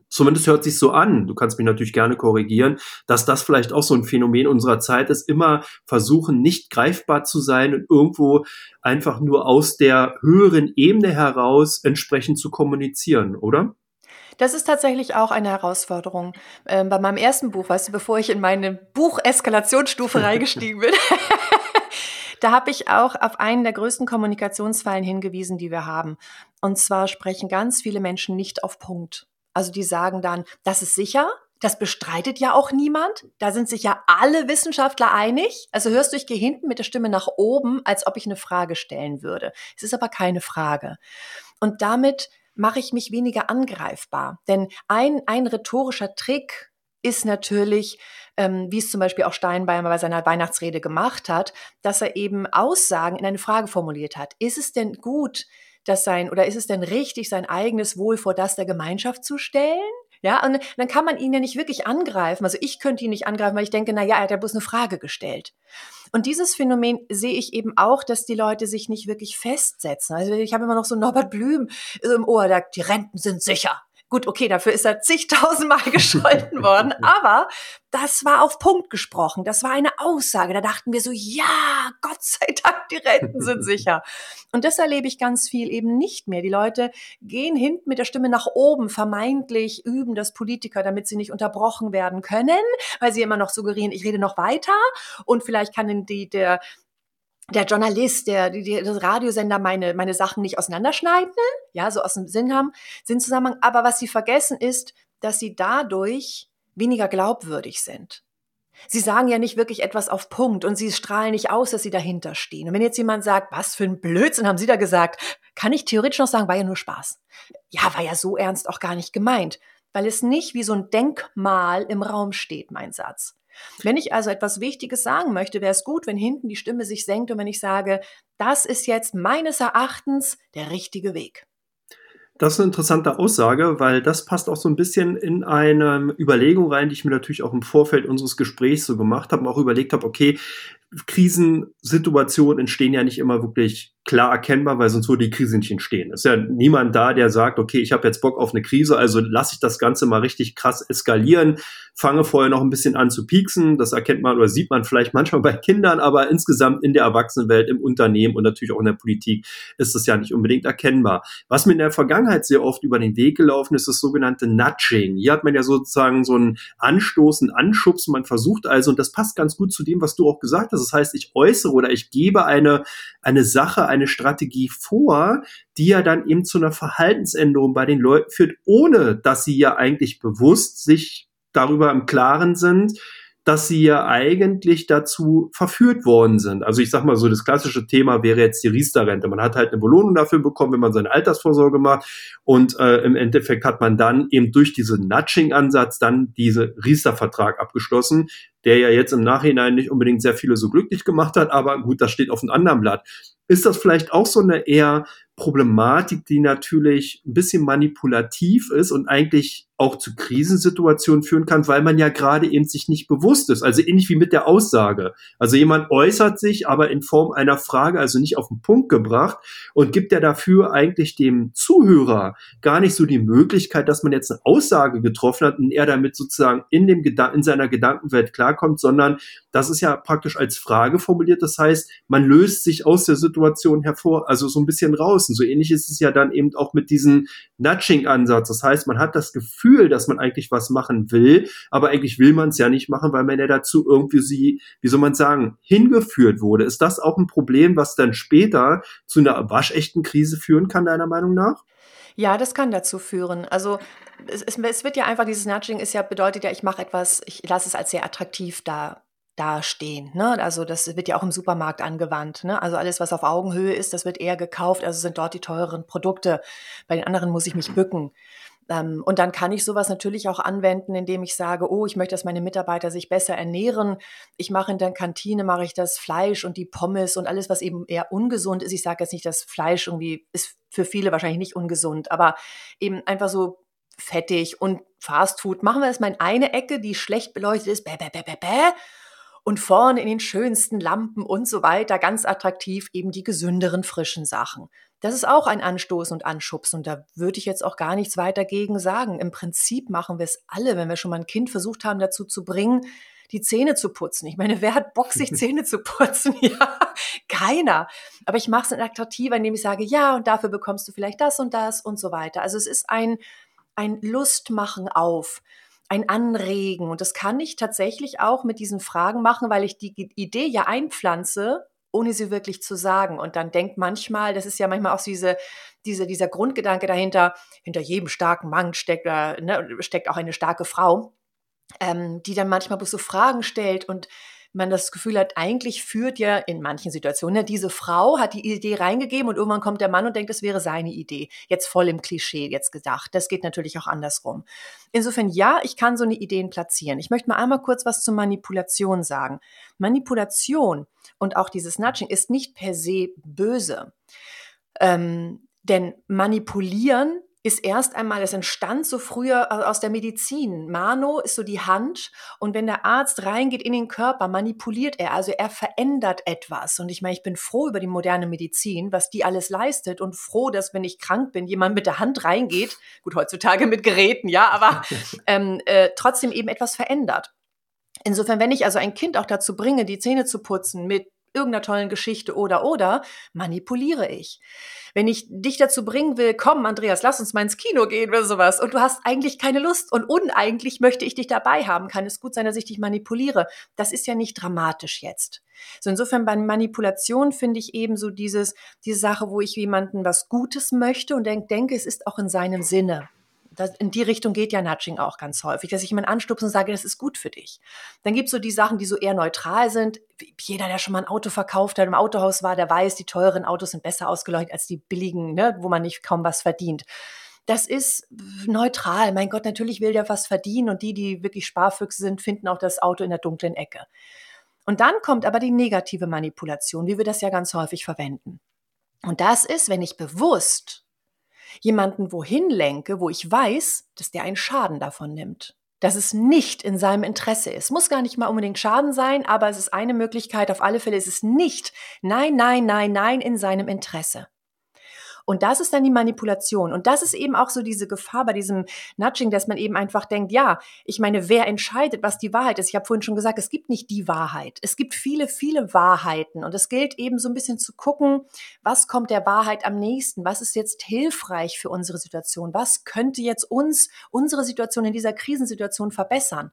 zumindest hört sich so an, du kannst mich natürlich gerne korrigieren, dass das vielleicht auch so ein Phänomen unserer Zeit ist, immer versuchen, nicht greifbar zu sein und irgendwo einfach nur aus der höheren Ebene heraus entsprechend zu kommunizieren, oder? Das ist tatsächlich auch eine Herausforderung. Ähm, bei meinem ersten Buch, weißt du, bevor ich in meine Buch-Eskalationsstufe reingestiegen bin, da habe ich auch auf einen der größten Kommunikationsfallen hingewiesen, die wir haben. Und zwar sprechen ganz viele Menschen nicht auf Punkt. Also die sagen dann, das ist sicher, das bestreitet ja auch niemand. Da sind sich ja alle Wissenschaftler einig. Also hörst du, ich gehe hinten mit der Stimme nach oben, als ob ich eine Frage stellen würde. Es ist aber keine Frage. Und damit mache ich mich weniger angreifbar. Denn ein, ein rhetorischer Trick ist natürlich, ähm, wie es zum Beispiel auch Steinbein bei seiner Weihnachtsrede gemacht hat, dass er eben Aussagen in eine Frage formuliert hat. Ist es denn gut, das sein oder ist es denn richtig, sein eigenes Wohl vor das der Gemeinschaft zu stellen? Ja, und dann kann man ihn ja nicht wirklich angreifen. Also ich könnte ihn nicht angreifen, weil ich denke, na ja, er hat ja bloß eine Frage gestellt. Und dieses Phänomen sehe ich eben auch, dass die Leute sich nicht wirklich festsetzen. Also ich habe immer noch so Norbert Blüm im Ohr, der, die Renten sind sicher. Gut, okay, dafür ist er zigtausendmal gescholten worden, aber das war auf Punkt gesprochen. Das war eine Aussage. Da dachten wir so, ja, Gott sei Dank, die Renten sind sicher. Und das erlebe ich ganz viel eben nicht mehr. Die Leute gehen hinten mit der Stimme nach oben, vermeintlich üben das Politiker, damit sie nicht unterbrochen werden können, weil sie immer noch suggerieren, ich rede noch weiter und vielleicht kann die, der, der Journalist, der, der das Radiosender meine, meine Sachen nicht auseinanderschneiden, ja, so aus dem Sinn haben, Sinnzusammenhang. Aber was sie vergessen ist, dass sie dadurch weniger glaubwürdig sind. Sie sagen ja nicht wirklich etwas auf Punkt und sie strahlen nicht aus, dass sie dahinter stehen. Und wenn jetzt jemand sagt, was für ein Blödsinn haben Sie da gesagt, kann ich theoretisch noch sagen, war ja nur Spaß. Ja, war ja so ernst auch gar nicht gemeint, weil es nicht wie so ein Denkmal im Raum steht, mein Satz. Wenn ich also etwas Wichtiges sagen möchte, wäre es gut, wenn hinten die Stimme sich senkt und wenn ich sage, das ist jetzt meines Erachtens der richtige Weg. Das ist eine interessante Aussage, weil das passt auch so ein bisschen in eine Überlegung rein, die ich mir natürlich auch im Vorfeld unseres Gesprächs so gemacht habe und auch überlegt habe, okay, Krisensituationen entstehen ja nicht immer wirklich klar erkennbar, weil sonst würde die Krise nicht entstehen. Es ist ja niemand da, der sagt, okay, ich habe jetzt Bock auf eine Krise, also lasse ich das Ganze mal richtig krass eskalieren, fange vorher noch ein bisschen an zu pieksen. Das erkennt man oder sieht man vielleicht manchmal bei Kindern, aber insgesamt in der Erwachsenenwelt, im Unternehmen und natürlich auch in der Politik ist das ja nicht unbedingt erkennbar. Was mir in der Vergangenheit sehr oft über den Weg gelaufen ist, ist das sogenannte Nudging. Hier hat man ja sozusagen so ein Anstoßen, Anschubsen. Man versucht also, und das passt ganz gut zu dem, was du auch gesagt hast. Das heißt, ich äußere oder ich gebe eine, eine Sache, eine Strategie vor, die ja dann eben zu einer Verhaltensänderung bei den Leuten führt, ohne dass sie ja eigentlich bewusst sich darüber im Klaren sind, dass sie ja eigentlich dazu verführt worden sind. Also ich sag mal so, das klassische Thema wäre jetzt die Riester-Rente. Man hat halt eine Belohnung dafür bekommen, wenn man seine Altersvorsorge macht und äh, im Endeffekt hat man dann eben durch diesen Nudging-Ansatz dann diese Riester-Vertrag abgeschlossen, der ja jetzt im Nachhinein nicht unbedingt sehr viele so glücklich gemacht hat, aber gut, das steht auf einem anderen Blatt. Ist das vielleicht auch so eine eher Problematik, die natürlich ein bisschen manipulativ ist und eigentlich auch zu Krisensituationen führen kann, weil man ja gerade eben sich nicht bewusst ist. Also ähnlich wie mit der Aussage. Also jemand äußert sich, aber in Form einer Frage, also nicht auf den Punkt gebracht und gibt ja dafür eigentlich dem Zuhörer gar nicht so die Möglichkeit, dass man jetzt eine Aussage getroffen hat und er damit sozusagen in dem Gedan in seiner Gedankenwelt klarkommt, sondern das ist ja praktisch als Frage formuliert. Das heißt, man löst sich aus der Situation hervor, also so ein bisschen raus. Und so ähnlich ist es ja dann eben auch mit diesem Nudging-Ansatz. Das heißt, man hat das Gefühl, Gefühl, dass man eigentlich was machen will, aber eigentlich will man es ja nicht machen, weil man ja dazu irgendwie sie, wie soll man sagen, hingeführt wurde. Ist das auch ein Problem, was dann später zu einer waschechten Krise führen kann, deiner Meinung nach? Ja, das kann dazu führen. Also es, es, wird ja einfach, dieses Nudging ist ja, bedeutet ja, ich mache etwas, ich lasse es als sehr attraktiv da dastehen. Ne? Also das wird ja auch im Supermarkt angewandt. Ne? Also alles, was auf Augenhöhe ist, das wird eher gekauft. Also sind dort die teureren Produkte. Bei den anderen muss ich mich bücken. Ähm, und dann kann ich sowas natürlich auch anwenden, indem ich sage, oh, ich möchte, dass meine Mitarbeiter sich besser ernähren. Ich mache in der Kantine, mache ich das Fleisch und die Pommes und alles, was eben eher ungesund ist. Ich sage jetzt nicht, dass Fleisch irgendwie ist für viele wahrscheinlich nicht ungesund, aber eben einfach so fettig und Fastfood. Machen wir erstmal in eine Ecke, die schlecht beleuchtet ist. Bäh, bäh, bäh, bäh, bäh und vorne in den schönsten Lampen und so weiter, ganz attraktiv eben die gesünderen, frischen Sachen. Das ist auch ein Anstoß und Anschubs und da würde ich jetzt auch gar nichts weiter gegen sagen. Im Prinzip machen wir es alle, wenn wir schon mal ein Kind versucht haben, dazu zu bringen, die Zähne zu putzen. Ich meine, wer hat Bock, sich Zähne zu putzen? Ja, keiner. Aber ich mache es attraktiver, indem ich sage, ja, und dafür bekommst du vielleicht das und das und so weiter. Also es ist ein, ein Lustmachen auf ein Anregen. Und das kann ich tatsächlich auch mit diesen Fragen machen, weil ich die Idee ja einpflanze, ohne sie wirklich zu sagen. Und dann denkt manchmal, das ist ja manchmal auch diese, diese, dieser Grundgedanke dahinter, hinter jedem starken Mann steckt, äh, ne, steckt auch eine starke Frau, ähm, die dann manchmal bloß so Fragen stellt und man das Gefühl hat, eigentlich führt ja in manchen Situationen, ne, diese Frau hat die Idee reingegeben und irgendwann kommt der Mann und denkt, das wäre seine Idee. Jetzt voll im Klischee jetzt gedacht. Das geht natürlich auch andersrum. Insofern ja, ich kann so eine Ideen platzieren. Ich möchte mal einmal kurz was zur Manipulation sagen. Manipulation und auch dieses Nudging ist nicht per se böse. Ähm, denn manipulieren ist erst einmal, es entstand so früher aus der Medizin. Mano ist so die Hand und wenn der Arzt reingeht in den Körper, manipuliert er, also er verändert etwas. Und ich meine, ich bin froh über die moderne Medizin, was die alles leistet und froh, dass wenn ich krank bin, jemand mit der Hand reingeht, gut heutzutage mit Geräten, ja, aber ähm, äh, trotzdem eben etwas verändert. Insofern, wenn ich also ein Kind auch dazu bringe, die Zähne zu putzen mit irgendeiner tollen Geschichte oder oder, manipuliere ich. Wenn ich dich dazu bringen will, komm, Andreas, lass uns mal ins Kino gehen oder sowas, und du hast eigentlich keine Lust und uneigentlich möchte ich dich dabei haben, kann es gut sein, dass ich dich manipuliere. Das ist ja nicht dramatisch jetzt. So insofern bei Manipulation finde ich eben so dieses, diese Sache, wo ich jemanden was Gutes möchte und denk, denke, es ist auch in seinem Sinne. Das, in die Richtung geht ja Nudging auch ganz häufig, dass ich jemanden anstupse und sage, das ist gut für dich. Dann gibt es so die Sachen, die so eher neutral sind. Jeder, der schon mal ein Auto verkauft hat, im Autohaus war, der weiß, die teuren Autos sind besser ausgeleuchtet als die billigen, ne, wo man nicht kaum was verdient. Das ist neutral. Mein Gott, natürlich will der was verdienen und die, die wirklich Sparfüchse sind, finden auch das Auto in der dunklen Ecke. Und dann kommt aber die negative Manipulation, wie wir das ja ganz häufig verwenden. Und das ist, wenn ich bewusst jemanden wohin lenke, wo ich weiß, dass der einen Schaden davon nimmt. Dass es nicht in seinem Interesse ist. Muss gar nicht mal unbedingt Schaden sein, aber es ist eine Möglichkeit. Auf alle Fälle ist es nicht, nein, nein, nein, nein, in seinem Interesse. Und das ist dann die Manipulation. Und das ist eben auch so diese Gefahr bei diesem Nudging, dass man eben einfach denkt, ja, ich meine, wer entscheidet, was die Wahrheit ist? Ich habe vorhin schon gesagt, es gibt nicht die Wahrheit. Es gibt viele, viele Wahrheiten. Und es gilt eben so ein bisschen zu gucken, was kommt der Wahrheit am nächsten? Was ist jetzt hilfreich für unsere Situation? Was könnte jetzt uns, unsere Situation in dieser Krisensituation verbessern?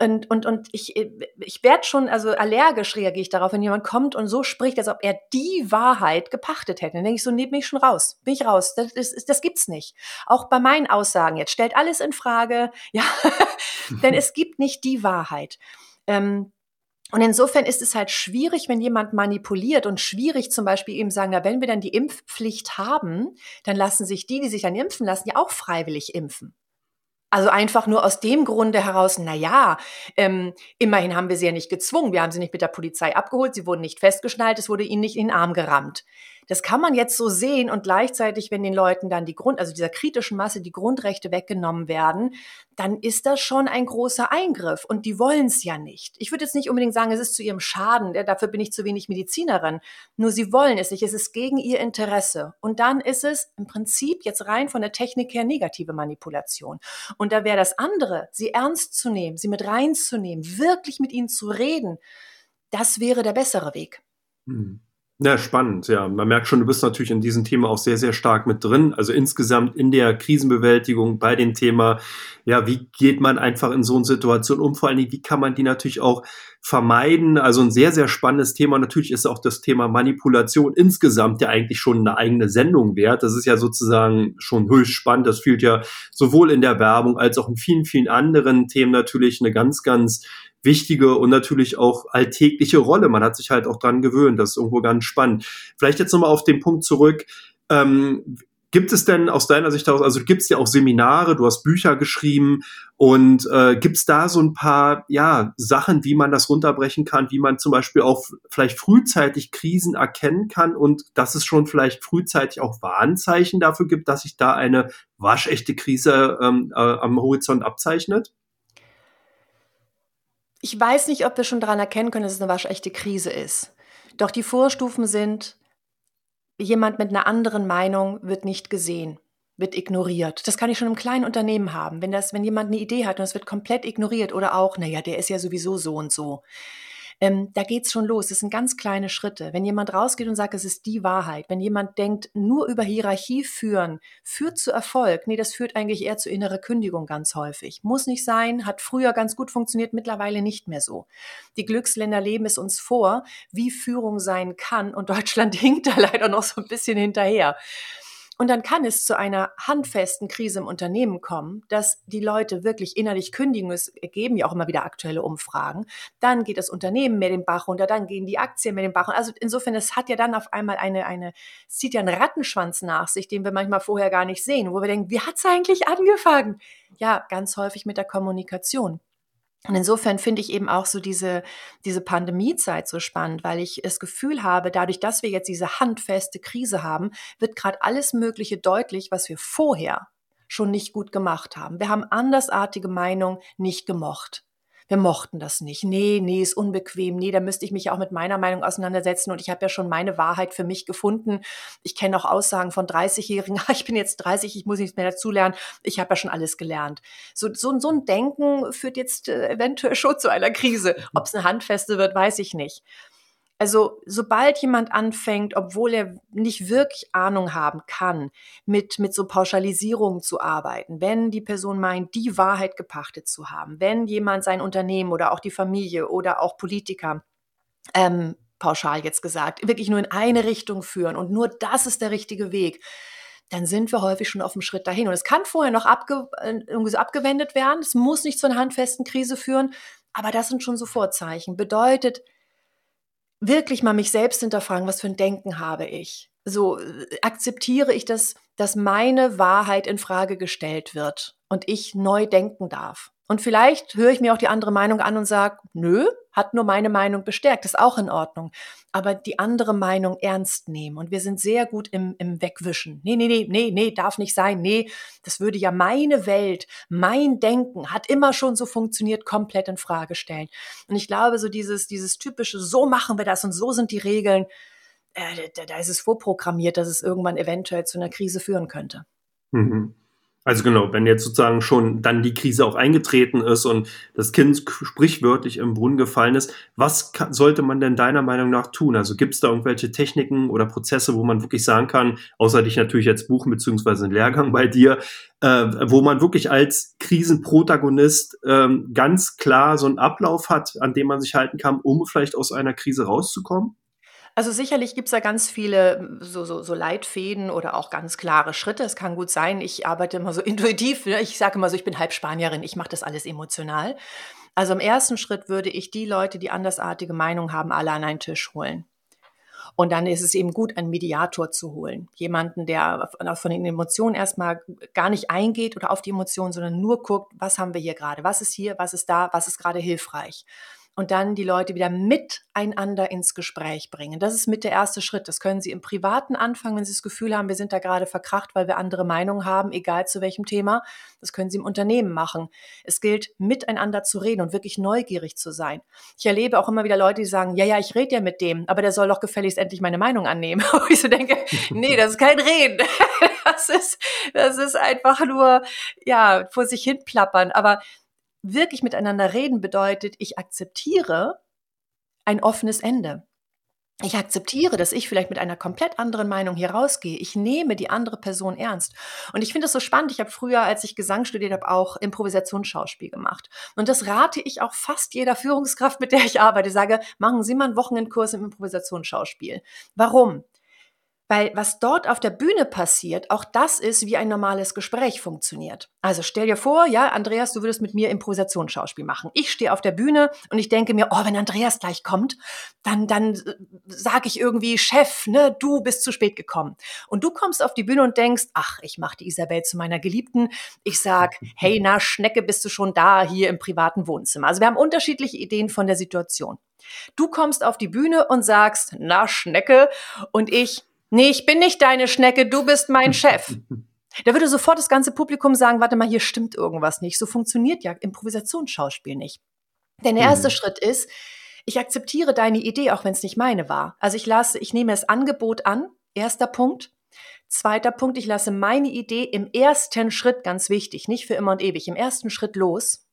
Und, und, und ich, ich werde schon, also allergisch reagiere ich darauf, wenn jemand kommt und so spricht, als ob er die Wahrheit gepachtet hätte. Dann denke ich so, nee, bin ich schon raus. Bin ich raus. Das, das, das gibt's nicht. Auch bei meinen Aussagen jetzt. Stellt alles in Frage. Ja, denn es gibt nicht die Wahrheit. Ähm, und insofern ist es halt schwierig, wenn jemand manipuliert und schwierig zum Beispiel eben sagen, na, wenn wir dann die Impfpflicht haben, dann lassen sich die, die sich dann impfen lassen, ja auch freiwillig impfen. Also einfach nur aus dem Grunde heraus, na ja, ähm, immerhin haben wir sie ja nicht gezwungen, wir haben sie nicht mit der Polizei abgeholt, sie wurden nicht festgeschnallt, es wurde ihnen nicht in den Arm gerammt. Das kann man jetzt so sehen und gleichzeitig, wenn den Leuten dann die Grund, also dieser kritischen Masse die Grundrechte weggenommen werden, dann ist das schon ein großer Eingriff und die wollen es ja nicht. Ich würde jetzt nicht unbedingt sagen, es ist zu ihrem Schaden, dafür bin ich zu wenig Medizinerin, nur sie wollen es nicht, es ist gegen ihr Interesse. Und dann ist es im Prinzip jetzt rein von der Technik her negative Manipulation. Und da wäre das andere, sie ernst zu nehmen, sie mit reinzunehmen, wirklich mit ihnen zu reden, das wäre der bessere Weg. Mhm. Ja, spannend, ja. Man merkt schon, du bist natürlich in diesem Thema auch sehr, sehr stark mit drin. Also insgesamt in der Krisenbewältigung bei dem Thema, ja, wie geht man einfach in so eine Situation um? Vor allen Dingen, wie kann man die natürlich auch vermeiden? Also ein sehr, sehr spannendes Thema. Natürlich ist auch das Thema Manipulation insgesamt ja eigentlich schon eine eigene Sendung wert. Das ist ja sozusagen schon höchst spannend. Das fühlt ja sowohl in der Werbung als auch in vielen, vielen anderen Themen natürlich eine ganz, ganz wichtige und natürlich auch alltägliche Rolle. Man hat sich halt auch dran gewöhnt. Das ist irgendwo ganz spannend. Vielleicht jetzt nochmal auf den Punkt zurück. Ähm, Gibt es denn aus deiner Sicht heraus, also gibt es ja auch Seminare, du hast Bücher geschrieben und äh, gibt es da so ein paar ja, Sachen, wie man das runterbrechen kann, wie man zum Beispiel auch vielleicht frühzeitig Krisen erkennen kann und dass es schon vielleicht frühzeitig auch Warnzeichen dafür gibt, dass sich da eine waschechte Krise ähm, äh, am Horizont abzeichnet? Ich weiß nicht, ob wir schon daran erkennen können, dass es eine waschechte Krise ist. Doch die Vorstufen sind, jemand mit einer anderen Meinung wird nicht gesehen, wird ignoriert. Das kann ich schon im kleinen Unternehmen haben. Wenn, das, wenn jemand eine Idee hat und es wird komplett ignoriert oder auch, naja, der ist ja sowieso so und so. Ähm, da geht's schon los. Das sind ganz kleine Schritte. Wenn jemand rausgeht und sagt, es ist die Wahrheit, wenn jemand denkt, nur über Hierarchie führen führt zu Erfolg, nee, das führt eigentlich eher zu innerer Kündigung ganz häufig. Muss nicht sein, hat früher ganz gut funktioniert, mittlerweile nicht mehr so. Die Glücksländer leben es uns vor, wie Führung sein kann und Deutschland hinkt da leider noch so ein bisschen hinterher. Und dann kann es zu einer handfesten Krise im Unternehmen kommen, dass die Leute wirklich innerlich kündigen. Es geben ja auch immer wieder aktuelle Umfragen. Dann geht das Unternehmen mehr den Bach runter, dann gehen die Aktien mehr den Bach runter. Also insofern, es hat ja dann auf einmal eine, eine, es zieht ja einen Rattenschwanz nach sich, den wir manchmal vorher gar nicht sehen, wo wir denken, wie hat's eigentlich angefangen? Ja, ganz häufig mit der Kommunikation. Und insofern finde ich eben auch so diese, diese Pandemiezeit so spannend, weil ich das Gefühl habe, dadurch, dass wir jetzt diese handfeste Krise haben, wird gerade alles Mögliche deutlich, was wir vorher schon nicht gut gemacht haben. Wir haben andersartige Meinungen nicht gemocht wir mochten das nicht. Nee, nee, ist unbequem. Nee, da müsste ich mich auch mit meiner Meinung auseinandersetzen und ich habe ja schon meine Wahrheit für mich gefunden. Ich kenne auch Aussagen von 30-Jährigen, ich bin jetzt 30, ich muss nichts mehr dazulernen. Ich habe ja schon alles gelernt. So, so, so ein Denken führt jetzt äh, eventuell schon zu einer Krise. Ob es eine handfeste wird, weiß ich nicht. Also sobald jemand anfängt, obwohl er nicht wirklich Ahnung haben kann, mit, mit so Pauschalisierungen zu arbeiten, wenn die Person meint, die Wahrheit gepachtet zu haben, wenn jemand sein Unternehmen oder auch die Familie oder auch Politiker ähm, pauschal jetzt gesagt, wirklich nur in eine Richtung führen und nur das ist der richtige Weg, dann sind wir häufig schon auf dem Schritt dahin. Und es kann vorher noch abge äh, irgendwie so abgewendet werden. Es muss nicht zu einer handfesten Krise führen, aber das sind schon so Vorzeichen. Bedeutet, wirklich mal mich selbst hinterfragen, was für ein Denken habe ich? So äh, akzeptiere ich das, dass meine Wahrheit in Frage gestellt wird und ich neu denken darf. Und vielleicht höre ich mir auch die andere Meinung an und sage, nö, hat nur meine Meinung bestärkt, ist auch in Ordnung. Aber die andere Meinung ernst nehmen. Und wir sind sehr gut im, im Wegwischen. Nee, nee, nee, nee, nee, darf nicht sein. Nee, das würde ja meine Welt, mein Denken hat immer schon so funktioniert, komplett in Frage stellen. Und ich glaube, so dieses, dieses typische, so machen wir das und so sind die Regeln, äh, da, da ist es vorprogrammiert, dass es irgendwann eventuell zu einer Krise führen könnte. Mhm. Also genau, wenn jetzt sozusagen schon dann die Krise auch eingetreten ist und das Kind sprichwörtlich im Brunnen gefallen ist, was kann, sollte man denn deiner Meinung nach tun? Also gibt es da irgendwelche Techniken oder Prozesse, wo man wirklich sagen kann, außer dich natürlich jetzt buchen beziehungsweise einen Lehrgang bei dir, äh, wo man wirklich als Krisenprotagonist ähm, ganz klar so einen Ablauf hat, an dem man sich halten kann, um vielleicht aus einer Krise rauszukommen? Also sicherlich gibt es da ganz viele hm, so, so, so Leitfäden oder auch ganz klare Schritte. Es kann gut sein, ich arbeite immer so intuitiv. Ne? Ich sage immer so, ich bin halb Spanierin, ich mache das alles emotional. Also im ersten Schritt würde ich die Leute, die andersartige Meinung haben, alle an einen Tisch holen. Und dann ist es eben gut, einen Mediator zu holen. Jemanden, der von den Emotionen erstmal gar nicht eingeht oder auf die Emotionen, sondern nur guckt, was haben wir hier gerade? Was ist hier? Was ist da? Was ist gerade hilfreich? Und dann die Leute wieder miteinander ins Gespräch bringen. Das ist mit der erste Schritt. Das können Sie im Privaten anfangen, wenn Sie das Gefühl haben, wir sind da gerade verkracht, weil wir andere Meinungen haben, egal zu welchem Thema. Das können Sie im Unternehmen machen. Es gilt, miteinander zu reden und wirklich neugierig zu sein. Ich erlebe auch immer wieder Leute, die sagen, ja, ja, ich rede ja mit dem, aber der soll doch gefälligst endlich meine Meinung annehmen. Wo ich so denke, nee, das ist kein Reden. Das ist, das ist einfach nur, ja, vor sich hin plappern. Aber wirklich miteinander reden bedeutet, ich akzeptiere ein offenes Ende. Ich akzeptiere, dass ich vielleicht mit einer komplett anderen Meinung hier rausgehe. Ich nehme die andere Person ernst. Und ich finde das so spannend. Ich habe früher, als ich Gesang studiert habe, auch Improvisationsschauspiel gemacht. Und das rate ich auch fast jeder Führungskraft, mit der ich arbeite. Ich sage, machen Sie mal einen Wochenendkurs im Improvisationsschauspiel. Warum? Weil was dort auf der Bühne passiert, auch das ist, wie ein normales Gespräch funktioniert. Also stell dir vor, ja, Andreas, du würdest mit mir Improvisationsschauspiel machen. Ich stehe auf der Bühne und ich denke mir, oh, wenn Andreas gleich kommt, dann, dann äh, sage ich irgendwie, Chef, ne, du bist zu spät gekommen. Und du kommst auf die Bühne und denkst, ach, ich mache die Isabel zu meiner Geliebten. Ich sag, hey, na, Schnecke, bist du schon da hier im privaten Wohnzimmer? Also wir haben unterschiedliche Ideen von der Situation. Du kommst auf die Bühne und sagst, na, Schnecke, und ich, nee, ich bin nicht deine Schnecke, du bist mein Chef. Da würde sofort das ganze Publikum sagen, warte mal, hier stimmt irgendwas nicht. So funktioniert ja Improvisationsschauspiel nicht. Denn der erste mhm. Schritt ist, ich akzeptiere deine Idee, auch wenn es nicht meine war. Also ich lasse, ich nehme das Angebot an, erster Punkt. Zweiter Punkt, ich lasse meine Idee im ersten Schritt, ganz wichtig, nicht für immer und ewig, im ersten Schritt los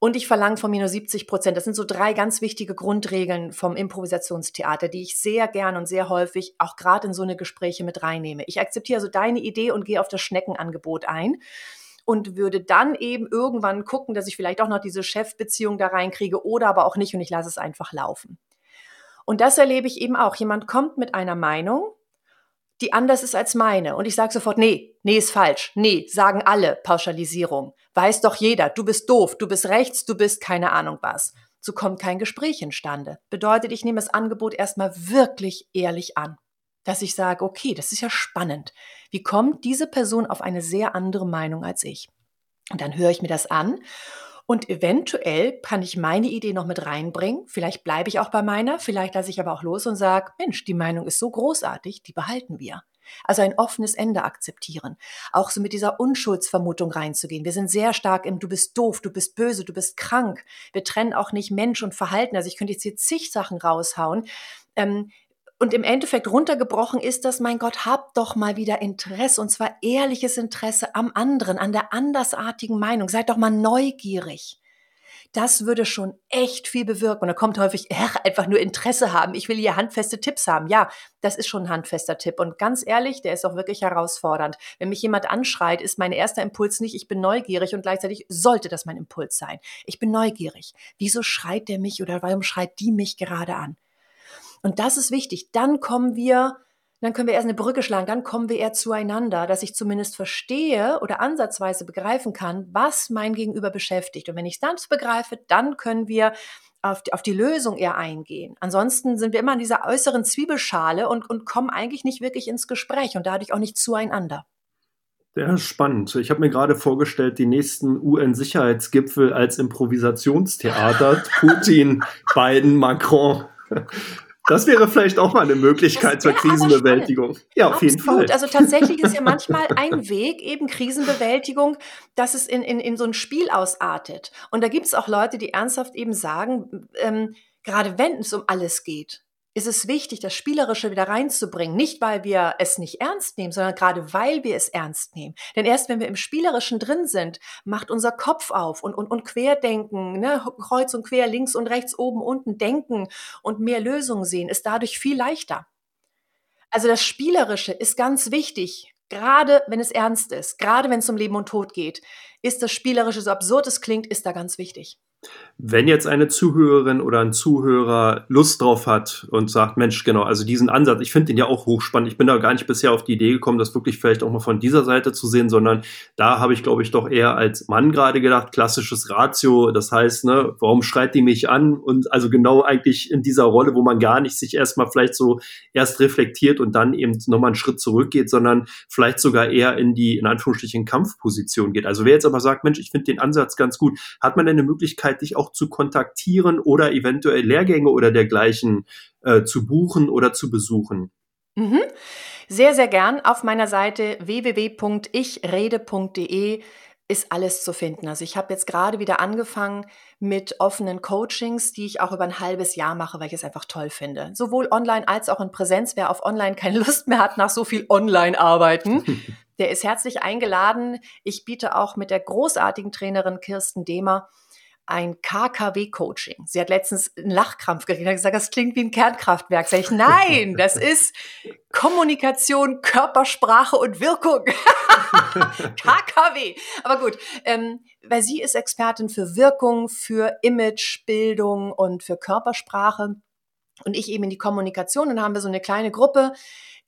und ich verlange von mir nur 70 Prozent. Das sind so drei ganz wichtige Grundregeln vom Improvisationstheater, die ich sehr gern und sehr häufig auch gerade in so eine Gespräche mit reinnehme. Ich akzeptiere also deine Idee und gehe auf das Schneckenangebot ein und würde dann eben irgendwann gucken, dass ich vielleicht auch noch diese Chefbeziehung da reinkriege oder aber auch nicht und ich lasse es einfach laufen. Und das erlebe ich eben auch. Jemand kommt mit einer Meinung, die anders ist als meine. Und ich sage sofort, nee, nee ist falsch. Nee, sagen alle Pauschalisierung. Weiß doch jeder, du bist doof, du bist rechts, du bist keine Ahnung was. So kommt kein Gespräch instande. Bedeutet, ich nehme das Angebot erstmal wirklich ehrlich an. Dass ich sage, okay, das ist ja spannend. Wie kommt diese Person auf eine sehr andere Meinung als ich? Und dann höre ich mir das an und eventuell kann ich meine Idee noch mit reinbringen. Vielleicht bleibe ich auch bei meiner, vielleicht lasse ich aber auch los und sage, Mensch, die Meinung ist so großartig, die behalten wir. Also ein offenes Ende akzeptieren. Auch so mit dieser Unschuldsvermutung reinzugehen. Wir sind sehr stark im Du bist doof, du bist böse, du bist krank. Wir trennen auch nicht Mensch und Verhalten. Also ich könnte jetzt hier zig Sachen raushauen. Ähm, und im Endeffekt runtergebrochen ist das, mein Gott, habt doch mal wieder Interesse, und zwar ehrliches Interesse am anderen, an der andersartigen Meinung. Seid doch mal neugierig. Das würde schon echt viel bewirken. Und da kommt häufig, ach, einfach nur Interesse haben. Ich will hier handfeste Tipps haben. Ja, das ist schon ein handfester Tipp. Und ganz ehrlich, der ist auch wirklich herausfordernd. Wenn mich jemand anschreit, ist mein erster Impuls nicht, ich bin neugierig und gleichzeitig sollte das mein Impuls sein. Ich bin neugierig. Wieso schreit der mich oder warum schreit die mich gerade an? Und das ist wichtig. Dann kommen wir, dann können wir erst eine Brücke schlagen, dann kommen wir eher zueinander, dass ich zumindest verstehe oder ansatzweise begreifen kann, was mein Gegenüber beschäftigt. Und wenn ich es dann begreife, dann können wir auf die, auf die Lösung eher eingehen. Ansonsten sind wir immer in dieser äußeren Zwiebelschale und, und kommen eigentlich nicht wirklich ins Gespräch und dadurch auch nicht zueinander. Ja, spannend. Ich habe mir gerade vorgestellt, die nächsten UN-Sicherheitsgipfel als Improvisationstheater. Putin, Biden, Macron. Das wäre vielleicht auch mal eine Möglichkeit zur Krisenbewältigung. Ja, auf Absolut. jeden Fall. Also tatsächlich ist ja manchmal ein Weg, eben Krisenbewältigung, dass es in, in, in so ein Spiel ausartet. Und da gibt es auch Leute, die ernsthaft eben sagen, ähm, gerade wenn es um alles geht, ist es wichtig, das Spielerische wieder reinzubringen. Nicht, weil wir es nicht ernst nehmen, sondern gerade weil wir es ernst nehmen. Denn erst wenn wir im Spielerischen drin sind, macht unser Kopf auf und, und, und Querdenken, ne? kreuz und quer, links und rechts, oben, unten denken und mehr Lösungen sehen, ist dadurch viel leichter. Also das Spielerische ist ganz wichtig, gerade wenn es ernst ist, gerade wenn es um Leben und Tod geht, ist das Spielerische, so absurd es klingt, ist da ganz wichtig. Wenn jetzt eine Zuhörerin oder ein Zuhörer Lust drauf hat und sagt, Mensch, genau, also diesen Ansatz, ich finde den ja auch hochspannend. Ich bin da gar nicht bisher auf die Idee gekommen, das wirklich vielleicht auch mal von dieser Seite zu sehen, sondern da habe ich, glaube ich, doch eher als Mann gerade gedacht, klassisches Ratio. Das heißt, ne, warum schreit die mich an? Und also genau eigentlich in dieser Rolle, wo man gar nicht sich erstmal vielleicht so erst reflektiert und dann eben nochmal einen Schritt zurückgeht, sondern vielleicht sogar eher in die, in Anführungsstrichen, Kampfposition geht. Also wer jetzt aber sagt, Mensch, ich finde den Ansatz ganz gut, hat man denn eine Möglichkeit, Möglichkeit, dich auch zu kontaktieren oder eventuell Lehrgänge oder dergleichen äh, zu buchen oder zu besuchen? Mhm. Sehr, sehr gern. Auf meiner Seite www.ichrede.de ist alles zu finden. Also ich habe jetzt gerade wieder angefangen mit offenen Coachings, die ich auch über ein halbes Jahr mache, weil ich es einfach toll finde. Sowohl online als auch in Präsenz. Wer auf online keine Lust mehr hat nach so viel Online-Arbeiten, der ist herzlich eingeladen. Ich biete auch mit der großartigen Trainerin Kirsten Demer ein KKW-Coaching. Sie hat letztens einen Lachkrampf gekriegt und gesagt, das klingt wie ein Kernkraftwerk. Sag ich, nein, das ist Kommunikation, Körpersprache und Wirkung. KKW. Aber gut, ähm, weil sie ist Expertin für Wirkung, für Imagebildung und für Körpersprache und ich eben in die Kommunikation. Und dann haben wir so eine kleine Gruppe,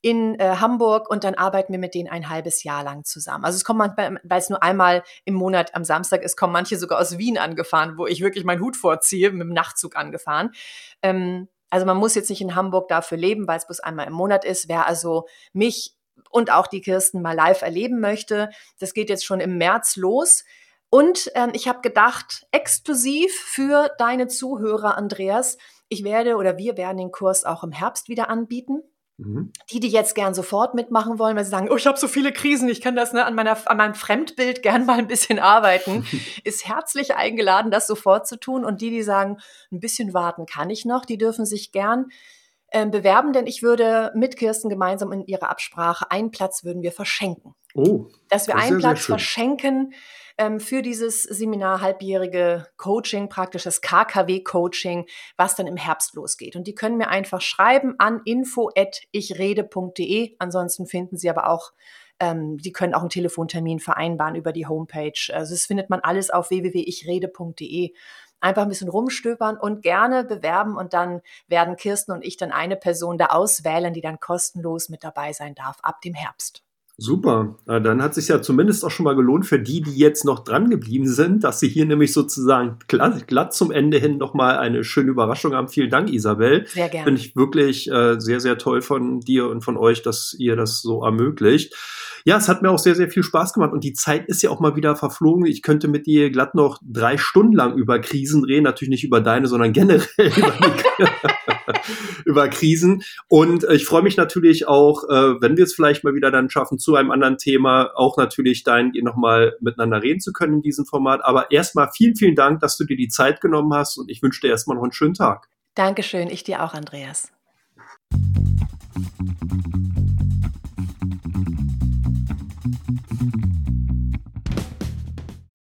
in äh, Hamburg und dann arbeiten wir mit denen ein halbes Jahr lang zusammen. Also es kommt manchmal, weil es nur einmal im Monat am Samstag ist, kommen manche sogar aus Wien angefahren, wo ich wirklich meinen Hut vorziehe, mit dem Nachtzug angefahren. Ähm, also man muss jetzt nicht in Hamburg dafür leben, weil es bloß einmal im Monat ist. Wer also mich und auch die Kirsten mal live erleben möchte, das geht jetzt schon im März los. Und ähm, ich habe gedacht, exklusiv für deine Zuhörer, Andreas, ich werde oder wir werden den Kurs auch im Herbst wieder anbieten. Mhm. Die, die jetzt gern sofort mitmachen wollen, weil sie sagen, oh, ich habe so viele Krisen, ich kann das ne, an, meiner, an meinem Fremdbild gern mal ein bisschen arbeiten, ist herzlich eingeladen, das sofort zu tun. Und die, die sagen, ein bisschen warten kann ich noch, die dürfen sich gern äh, bewerben, denn ich würde mit Kirsten gemeinsam in ihrer Absprache einen Platz würden wir verschenken. Oh, dass wir einen Platz verschenken ähm, für dieses Seminar halbjährige Coaching, praktisches KKW-Coaching, was dann im Herbst losgeht. Und die können mir einfach schreiben an info@ichrede.de. Ansonsten finden Sie aber auch ähm, die können auch einen Telefontermin vereinbaren über die Homepage. Also das findet man alles auf www.ichrede.de einfach ein bisschen rumstöbern und gerne bewerben und dann werden Kirsten und ich dann eine Person da auswählen, die dann kostenlos mit dabei sein darf ab dem Herbst. Super. Dann hat es sich ja zumindest auch schon mal gelohnt für die, die jetzt noch dran geblieben sind, dass sie hier nämlich sozusagen glatt, glatt zum Ende hin nochmal eine schöne Überraschung haben. Vielen Dank, Isabel. Sehr gerne. Finde ich wirklich äh, sehr, sehr toll von dir und von euch, dass ihr das so ermöglicht. Ja, es hat mir auch sehr, sehr viel Spaß gemacht und die Zeit ist ja auch mal wieder verflogen. Ich könnte mit dir glatt noch drei Stunden lang über Krisen reden, natürlich nicht über deine, sondern generell über, über Krisen. Und äh, ich freue mich natürlich auch, äh, wenn wir es vielleicht mal wieder dann schaffen, zu einem anderen Thema auch natürlich dein dahingehend nochmal miteinander reden zu können in diesem Format. Aber erstmal vielen, vielen Dank, dass du dir die Zeit genommen hast und ich wünsche dir erstmal noch einen schönen Tag. Dankeschön, ich dir auch, Andreas.